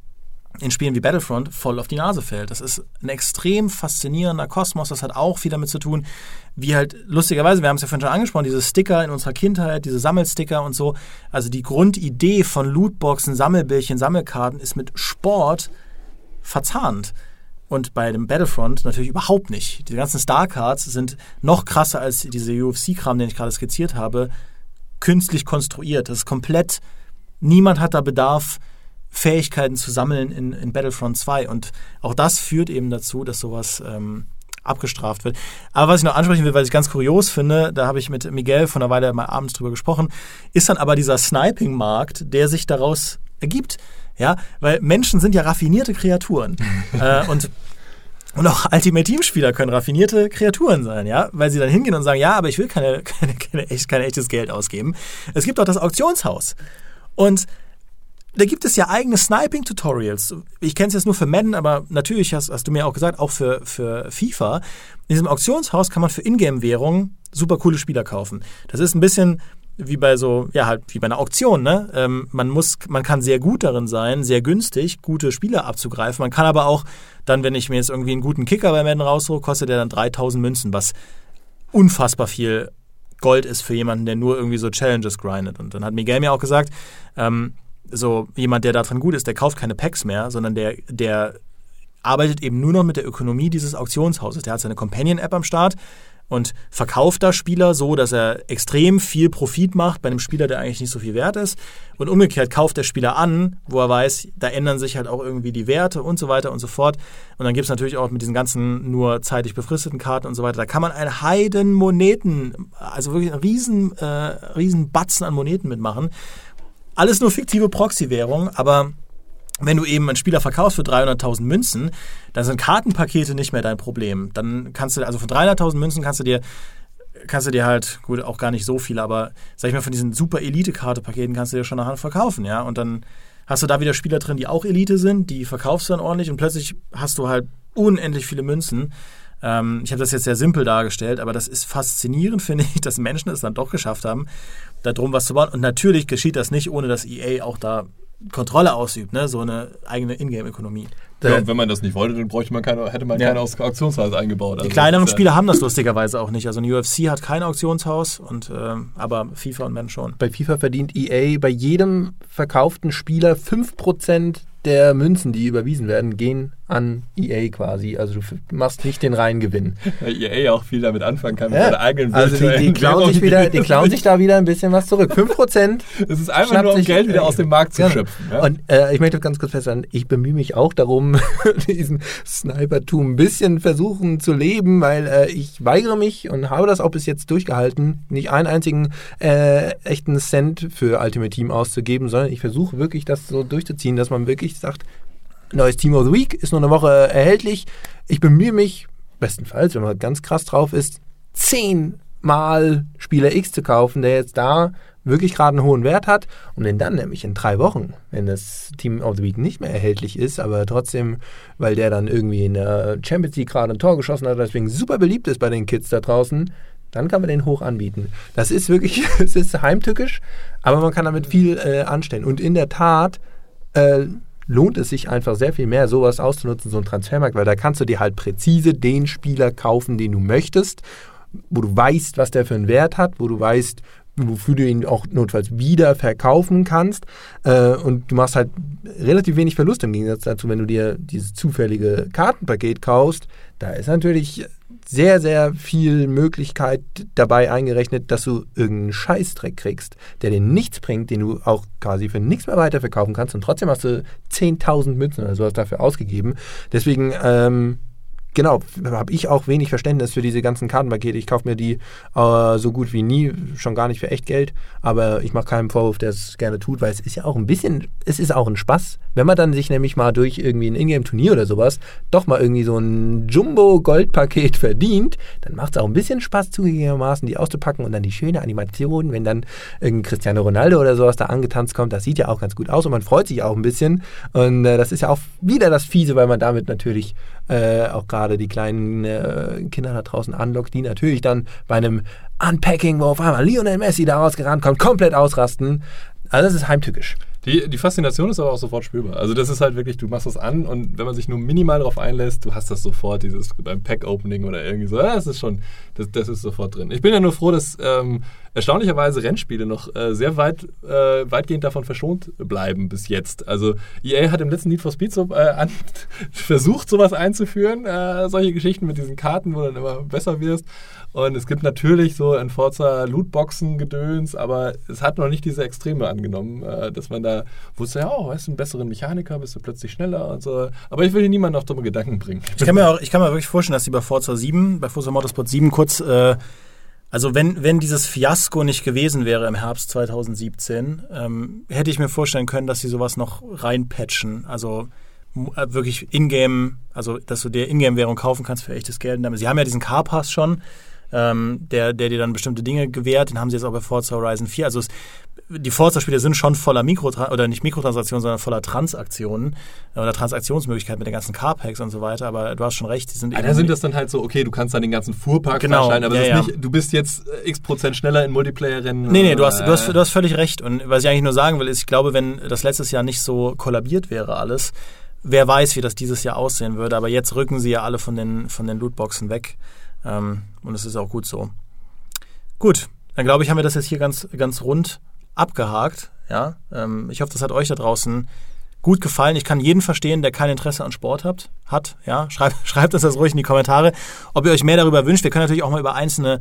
in Spielen wie Battlefront voll auf die Nase fällt. Das ist ein extrem faszinierender Kosmos, das hat auch viel damit zu tun, wie halt, lustigerweise, wir haben es ja vorhin schon angesprochen, diese Sticker in unserer Kindheit, diese Sammelsticker und so, also die Grundidee von Lootboxen, Sammelbildchen, Sammelkarten ist mit Sport verzahnt. Und bei dem Battlefront natürlich überhaupt nicht. Die ganzen Star-Cards sind noch krasser als diese UFC-Kram, den ich gerade skizziert habe, künstlich konstruiert. Das ist komplett, niemand hat da Bedarf, Fähigkeiten zu sammeln in, in Battlefront 2. Und auch das führt eben dazu, dass sowas ähm, abgestraft wird. Aber was ich noch ansprechen will, weil ich ganz kurios finde, da habe ich mit Miguel von einer Weile mal abends drüber gesprochen, ist dann aber dieser Sniping-Markt, der sich daraus ergibt. Ja, weil Menschen sind ja raffinierte Kreaturen. äh, und und auch Ultimate Team-Spieler können raffinierte Kreaturen sein, ja, weil sie dann hingehen und sagen, ja, aber ich will keine, keine, keine echt, kein echtes Geld ausgeben. Es gibt auch das Auktionshaus. Und da gibt es ja eigene Sniping-Tutorials. Ich kenne es jetzt nur für Madden, aber natürlich hast, hast, du mir auch gesagt, auch für, für FIFA. In diesem Auktionshaus kann man für Ingame-Währungen super coole Spieler kaufen. Das ist ein bisschen wie bei so, ja, halt wie bei einer Auktion, ne? Ähm, man muss, man kann sehr gut darin sein, sehr günstig, gute Spieler abzugreifen. Man kann aber auch dann, wenn ich mir jetzt irgendwie einen guten Kicker bei Madden raussuche, kostet der dann 3000 Münzen, was unfassbar viel Gold ist für jemanden, der nur irgendwie so Challenges grindet. Und dann hat Miguel mir auch gesagt, ähm, so jemand, der daran gut ist, der kauft keine Packs mehr, sondern der, der arbeitet eben nur noch mit der Ökonomie dieses Auktionshauses. Der hat seine Companion-App am Start, und verkauft da Spieler so, dass er extrem viel Profit macht bei einem Spieler, der eigentlich nicht so viel wert ist. Und umgekehrt kauft der Spieler an, wo er weiß, da ändern sich halt auch irgendwie die Werte und so weiter und so fort. Und dann gibt es natürlich auch mit diesen ganzen nur zeitlich befristeten Karten und so weiter, da kann man einen Heiden Moneten, also wirklich einen riesen, äh, riesen Batzen an Moneten mitmachen. Alles nur fiktive Proxy-Währung, aber wenn du eben einen Spieler verkaufst für 300.000 Münzen, dann sind Kartenpakete nicht mehr dein Problem. Dann kannst du, also von 300.000 Münzen kannst du dir kannst du dir halt, gut, auch gar nicht so viel, aber sag ich mal, von diesen super Elite-Karte-Paketen kannst du dir schon nachher verkaufen, ja. Und dann hast du da wieder Spieler drin, die auch Elite sind, die verkaufst du dann ordentlich und plötzlich hast du halt unendlich viele Münzen. Ähm, ich habe das jetzt sehr simpel dargestellt, aber das ist faszinierend, finde ich, dass Menschen es dann doch geschafft haben, da drum was zu bauen. Und natürlich geschieht das nicht, ohne dass EA auch da Kontrolle ausübt, ne? so eine eigene Ingame-Ökonomie. Ja, und wenn man das nicht wollte, dann bräuchte man keine, hätte man ja. kein Auktionshaus eingebaut. Also die kleineren Spiele haben das lustigerweise auch nicht. Also ein UFC hat kein Auktionshaus, und, äh, aber FIFA und Men schon. Bei FIFA verdient EA bei jedem verkauften Spieler 5% der Münzen, die überwiesen werden, gehen an EA quasi. Also du machst nicht den Reingewinn. Weil EA auch viel damit anfangen kann, mit ja. seiner eigenen Also die, die, klauen sich wieder, die klauen sich da wieder ein bisschen was zurück. 5%. Es ist einfach nur, um Geld wieder aus dem Markt zu schöpfen. Ja? Und äh, ich möchte ganz kurz festhalten, ich bemühe mich auch darum, diesen Snipertum ein bisschen versuchen zu leben, weil äh, ich weigere mich und habe das auch bis jetzt durchgehalten, nicht einen einzigen äh, echten Cent für Ultimate Team auszugeben, sondern ich versuche wirklich das so durchzuziehen, dass man wirklich sagt, neues Team of the Week ist nur eine Woche erhältlich. Ich bemühe mich, bestenfalls, wenn man ganz krass drauf ist, zehn mal Spieler X zu kaufen, der jetzt da wirklich gerade einen hohen Wert hat und den dann nämlich in drei Wochen, wenn das Team of the Week nicht mehr erhältlich ist, aber trotzdem, weil der dann irgendwie in der Champions League gerade ein Tor geschossen hat, deswegen super beliebt ist bei den Kids da draußen, dann kann man den hoch anbieten. Das ist wirklich, es ist heimtückisch, aber man kann damit viel äh, anstellen. Und in der Tat äh, lohnt es sich einfach sehr viel mehr, sowas auszunutzen, so ein Transfermarkt, weil da kannst du dir halt präzise den Spieler kaufen, den du möchtest, wo du weißt, was der für einen Wert hat, wo du weißt, wofür du ihn auch notfalls wieder verkaufen kannst. Äh, und du machst halt relativ wenig Verlust im Gegensatz dazu, wenn du dir dieses zufällige Kartenpaket kaufst. Da ist natürlich sehr, sehr viel Möglichkeit dabei eingerechnet, dass du irgendeinen Scheißdreck kriegst, der dir nichts bringt, den du auch quasi für nichts mehr weiterverkaufen kannst und trotzdem hast du 10.000 Münzen oder sowas dafür ausgegeben. Deswegen ähm, genau, habe ich auch wenig Verständnis für diese ganzen Kartenpakete. Ich kaufe mir die äh, so gut wie nie, schon gar nicht für echt Geld, aber ich mache keinen Vorwurf, der es gerne tut, weil es ist ja auch ein bisschen, es ist auch ein Spaß, wenn man dann sich nämlich mal durch irgendwie ein Ingame-Turnier oder sowas doch mal irgendwie so ein Jumbo-Goldpaket verdient, dann macht es auch ein bisschen Spaß, zugegebenermaßen die auszupacken und dann die schöne Animation, wenn dann irgendein Cristiano Ronaldo oder sowas da angetanzt kommt, das sieht ja auch ganz gut aus und man freut sich auch ein bisschen. Und äh, das ist ja auch wieder das Fiese, weil man damit natürlich äh, auch gerade die kleinen äh, Kinder da draußen anlockt, die natürlich dann bei einem Unpacking, wo auf einmal Lionel Messi da rausgerannt kommt, komplett ausrasten. Also das ist heimtückisch. Die, die Faszination ist aber auch sofort spürbar. Also das ist halt wirklich, du machst das an und wenn man sich nur minimal darauf einlässt, du hast das sofort, dieses beim Pack-Opening oder irgendwie so, das ist schon, das, das ist sofort drin. Ich bin ja nur froh, dass ähm, erstaunlicherweise Rennspiele noch äh, sehr weit, äh, weitgehend davon verschont bleiben bis jetzt. Also EA hat im letzten Need for Speed so, äh, an, versucht, sowas einzuführen, äh, solche Geschichten mit diesen Karten, wo du dann immer besser wirst. Und es gibt natürlich so in Forza Lootboxen-Gedöns, aber es hat noch nicht diese Extreme angenommen, äh, dass man da wusste, ja, oh, weißt du, einen besseren Mechaniker, bist du plötzlich schneller und so. Aber ich will hier niemanden auf dumme Gedanken bringen. Ich kann mir auch, ich kann mir wirklich vorstellen, dass die bei Forza 7, bei Forza Motorsport 7 kurz, äh, also wenn, wenn dieses Fiasko nicht gewesen wäre im Herbst 2017, ähm, hätte ich mir vorstellen können, dass sie sowas noch reinpatchen. Also äh, wirklich Ingame, also dass du dir Ingame-Währung kaufen kannst für echtes Geld. Sie haben ja diesen Carpass schon, ähm, der, der dir dann bestimmte Dinge gewährt. Den haben sie jetzt auch bei Forza Horizon 4. Also es, die Forza-Spiele sind schon voller Mikro oder nicht Mikrotransaktionen, sondern voller Transaktionen oder Transaktionsmöglichkeiten mit den ganzen Carpacks und so weiter. Aber du hast schon recht, die sind ah, da sind das dann halt so, okay, du kannst dann den ganzen Fuhrpark genau, aber ja, ja. Nicht, du bist jetzt äh, x Prozent schneller in Multiplayer-Rennen. Nee, nee, du hast, du, hast, du hast völlig recht. Und was ich eigentlich nur sagen will, ist, ich glaube, wenn das letztes Jahr nicht so kollabiert wäre alles, wer weiß, wie das dieses Jahr aussehen würde. Aber jetzt rücken sie ja alle von den, von den Lootboxen weg. Ähm, und es ist auch gut so. Gut, dann glaube ich, haben wir das jetzt hier ganz, ganz rund abgehakt. Ja, ähm, ich hoffe, das hat euch da draußen gut gefallen. Ich kann jeden verstehen, der kein Interesse an Sport hat. hat ja, schreibt, schreibt uns das ruhig in die Kommentare, ob ihr euch mehr darüber wünscht. Wir können natürlich auch mal über einzelne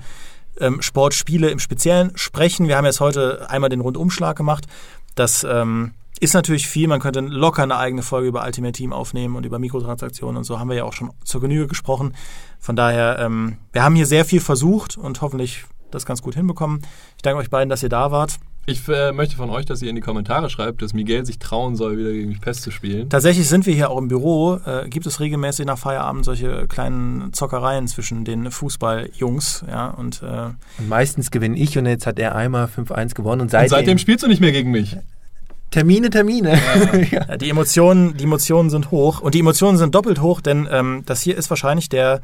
ähm, Sportspiele im Speziellen sprechen. Wir haben jetzt heute einmal den Rundumschlag gemacht. Das ähm, ist natürlich viel. Man könnte locker eine eigene Folge über Ultimate Team aufnehmen und über Mikrotransaktionen und so haben wir ja auch schon zur Genüge gesprochen. Von daher, ähm, wir haben hier sehr viel versucht und hoffentlich das ganz gut hinbekommen. Ich danke euch beiden, dass ihr da wart. Ich äh, möchte von euch, dass ihr in die Kommentare schreibt, dass Miguel sich trauen soll, wieder gegen mich Pest zu spielen. Tatsächlich sind wir hier auch im Büro. Äh, gibt es regelmäßig nach Feierabend solche kleinen Zockereien zwischen den Fußballjungs. Ja, und, äh und meistens gewinne ich und jetzt hat er einmal 5-1 gewonnen. Und seitdem, und seitdem spielst du nicht mehr gegen mich. Termine, Termine. Ja. ja. Die Emotionen, die Emotionen sind hoch und die Emotionen sind doppelt hoch, denn ähm, das hier ist wahrscheinlich der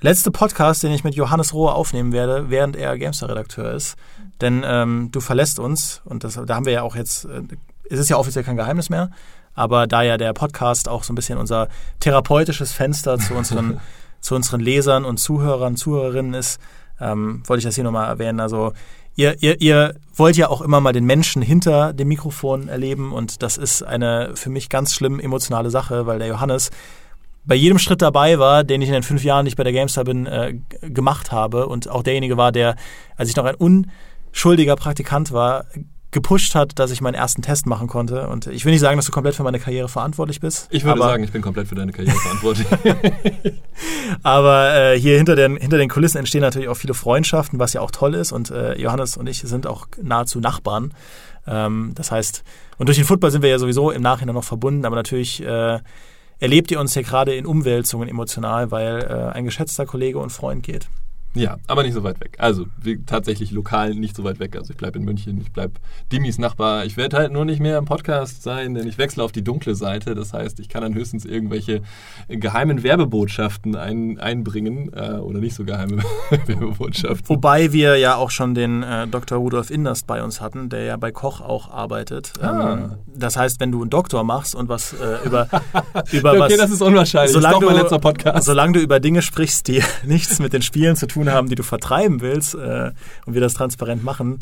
letzte Podcast, den ich mit Johannes Rohr aufnehmen werde, während er Gamestar-Redakteur ist. Denn ähm, du verlässt uns und das, da haben wir ja auch jetzt, äh, es ist ja offiziell kein Geheimnis mehr, aber da ja der Podcast auch so ein bisschen unser therapeutisches Fenster zu unseren, zu unseren Lesern und Zuhörern, Zuhörerinnen ist, ähm, wollte ich das hier nochmal erwähnen. Also ihr, ihr, ihr wollt ja auch immer mal den Menschen hinter dem Mikrofon erleben und das ist eine für mich ganz schlimm emotionale Sache, weil der Johannes bei jedem Schritt dabei war, den ich in den fünf Jahren, die ich bei der GameStar bin, äh, gemacht habe und auch derjenige war, der, als ich noch ein unschuldiger Praktikant war, gepusht hat, dass ich meinen ersten Test machen konnte. Und ich will nicht sagen, dass du komplett für meine Karriere verantwortlich bist. Ich würde sagen, ich bin komplett für deine Karriere verantwortlich. aber äh, hier hinter den, hinter den Kulissen entstehen natürlich auch viele Freundschaften, was ja auch toll ist. Und äh, Johannes und ich sind auch nahezu Nachbarn. Ähm, das heißt, und durch den Football sind wir ja sowieso im Nachhinein noch verbunden, aber natürlich äh, erlebt ihr uns hier gerade in Umwälzungen emotional, weil äh, ein geschätzter Kollege und Freund geht. Ja, aber nicht so weit weg. Also wie, tatsächlich lokal nicht so weit weg. Also ich bleibe in München, ich bleibe Dimis Nachbar. Ich werde halt nur nicht mehr im Podcast sein, denn ich wechsle auf die dunkle Seite. Das heißt, ich kann dann höchstens irgendwelche geheimen Werbebotschaften ein, einbringen äh, oder nicht so geheime Werbebotschaften. Wobei wir ja auch schon den äh, Dr. Rudolf Inderst bei uns hatten, der ja bei Koch auch arbeitet. Ah. Ähm, das heißt, wenn du einen Doktor machst und was äh, über, über okay, was... das ist unwahrscheinlich. Solange das ist doch mein du- letzter Podcast. Solange du über Dinge sprichst, die nichts mit den Spielen zu tun haben, die du vertreiben willst, äh, und wir das transparent machen,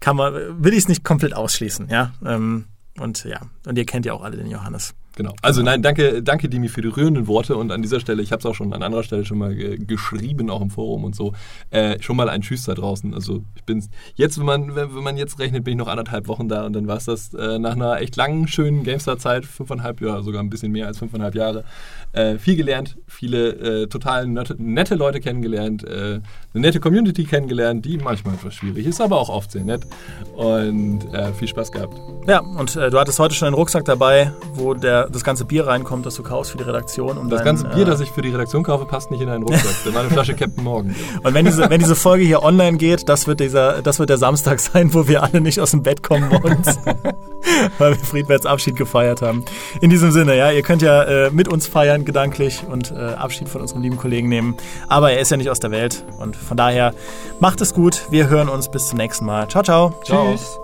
kann man, will ich es nicht komplett ausschließen, ja. Ähm, und ja, und ihr kennt ja auch alle den Johannes. Genau. Also nein, danke, danke Dimi für die rührenden Worte und an dieser Stelle, ich habe es auch schon an anderer Stelle schon mal ge geschrieben, auch im Forum und so, äh, schon mal ein Tschüss da draußen. Also ich bin jetzt, wenn man, wenn, wenn man jetzt rechnet, bin ich noch anderthalb Wochen da und dann war es das äh, nach einer echt langen, schönen GameStar-Zeit, fünfeinhalb Jahre, sogar ein bisschen mehr als fünfeinhalb Jahre, äh, viel gelernt, viele äh, total nette, nette Leute kennengelernt, äh, eine nette Community kennengelernt, die manchmal etwas schwierig ist, aber auch oft sehr nett und äh, viel Spaß gehabt. Ja, und äh, du hattest heute schon einen Rucksack dabei, wo der, das ganze Bier reinkommt, das du kaufst für die Redaktion. Um Das dein, ganze Bier, äh, das ich für die Redaktion kaufe, passt nicht in einen Rucksack. Da war eine Flasche Captain Morgan. Und wenn diese, wenn diese Folge hier online geht, das wird, dieser, das wird der Samstag sein, wo wir alle nicht aus dem Bett kommen wollen, weil wir Friedberts Abschied gefeiert haben. In diesem Sinne, ja, ihr könnt ja mit uns feiern, gedanklich, und äh, Abschied von unserem lieben Kollegen nehmen. Aber er ist ja nicht aus der Welt und von daher macht es gut. Wir hören uns bis zum nächsten Mal. Ciao, ciao. Ciao. Tschüss.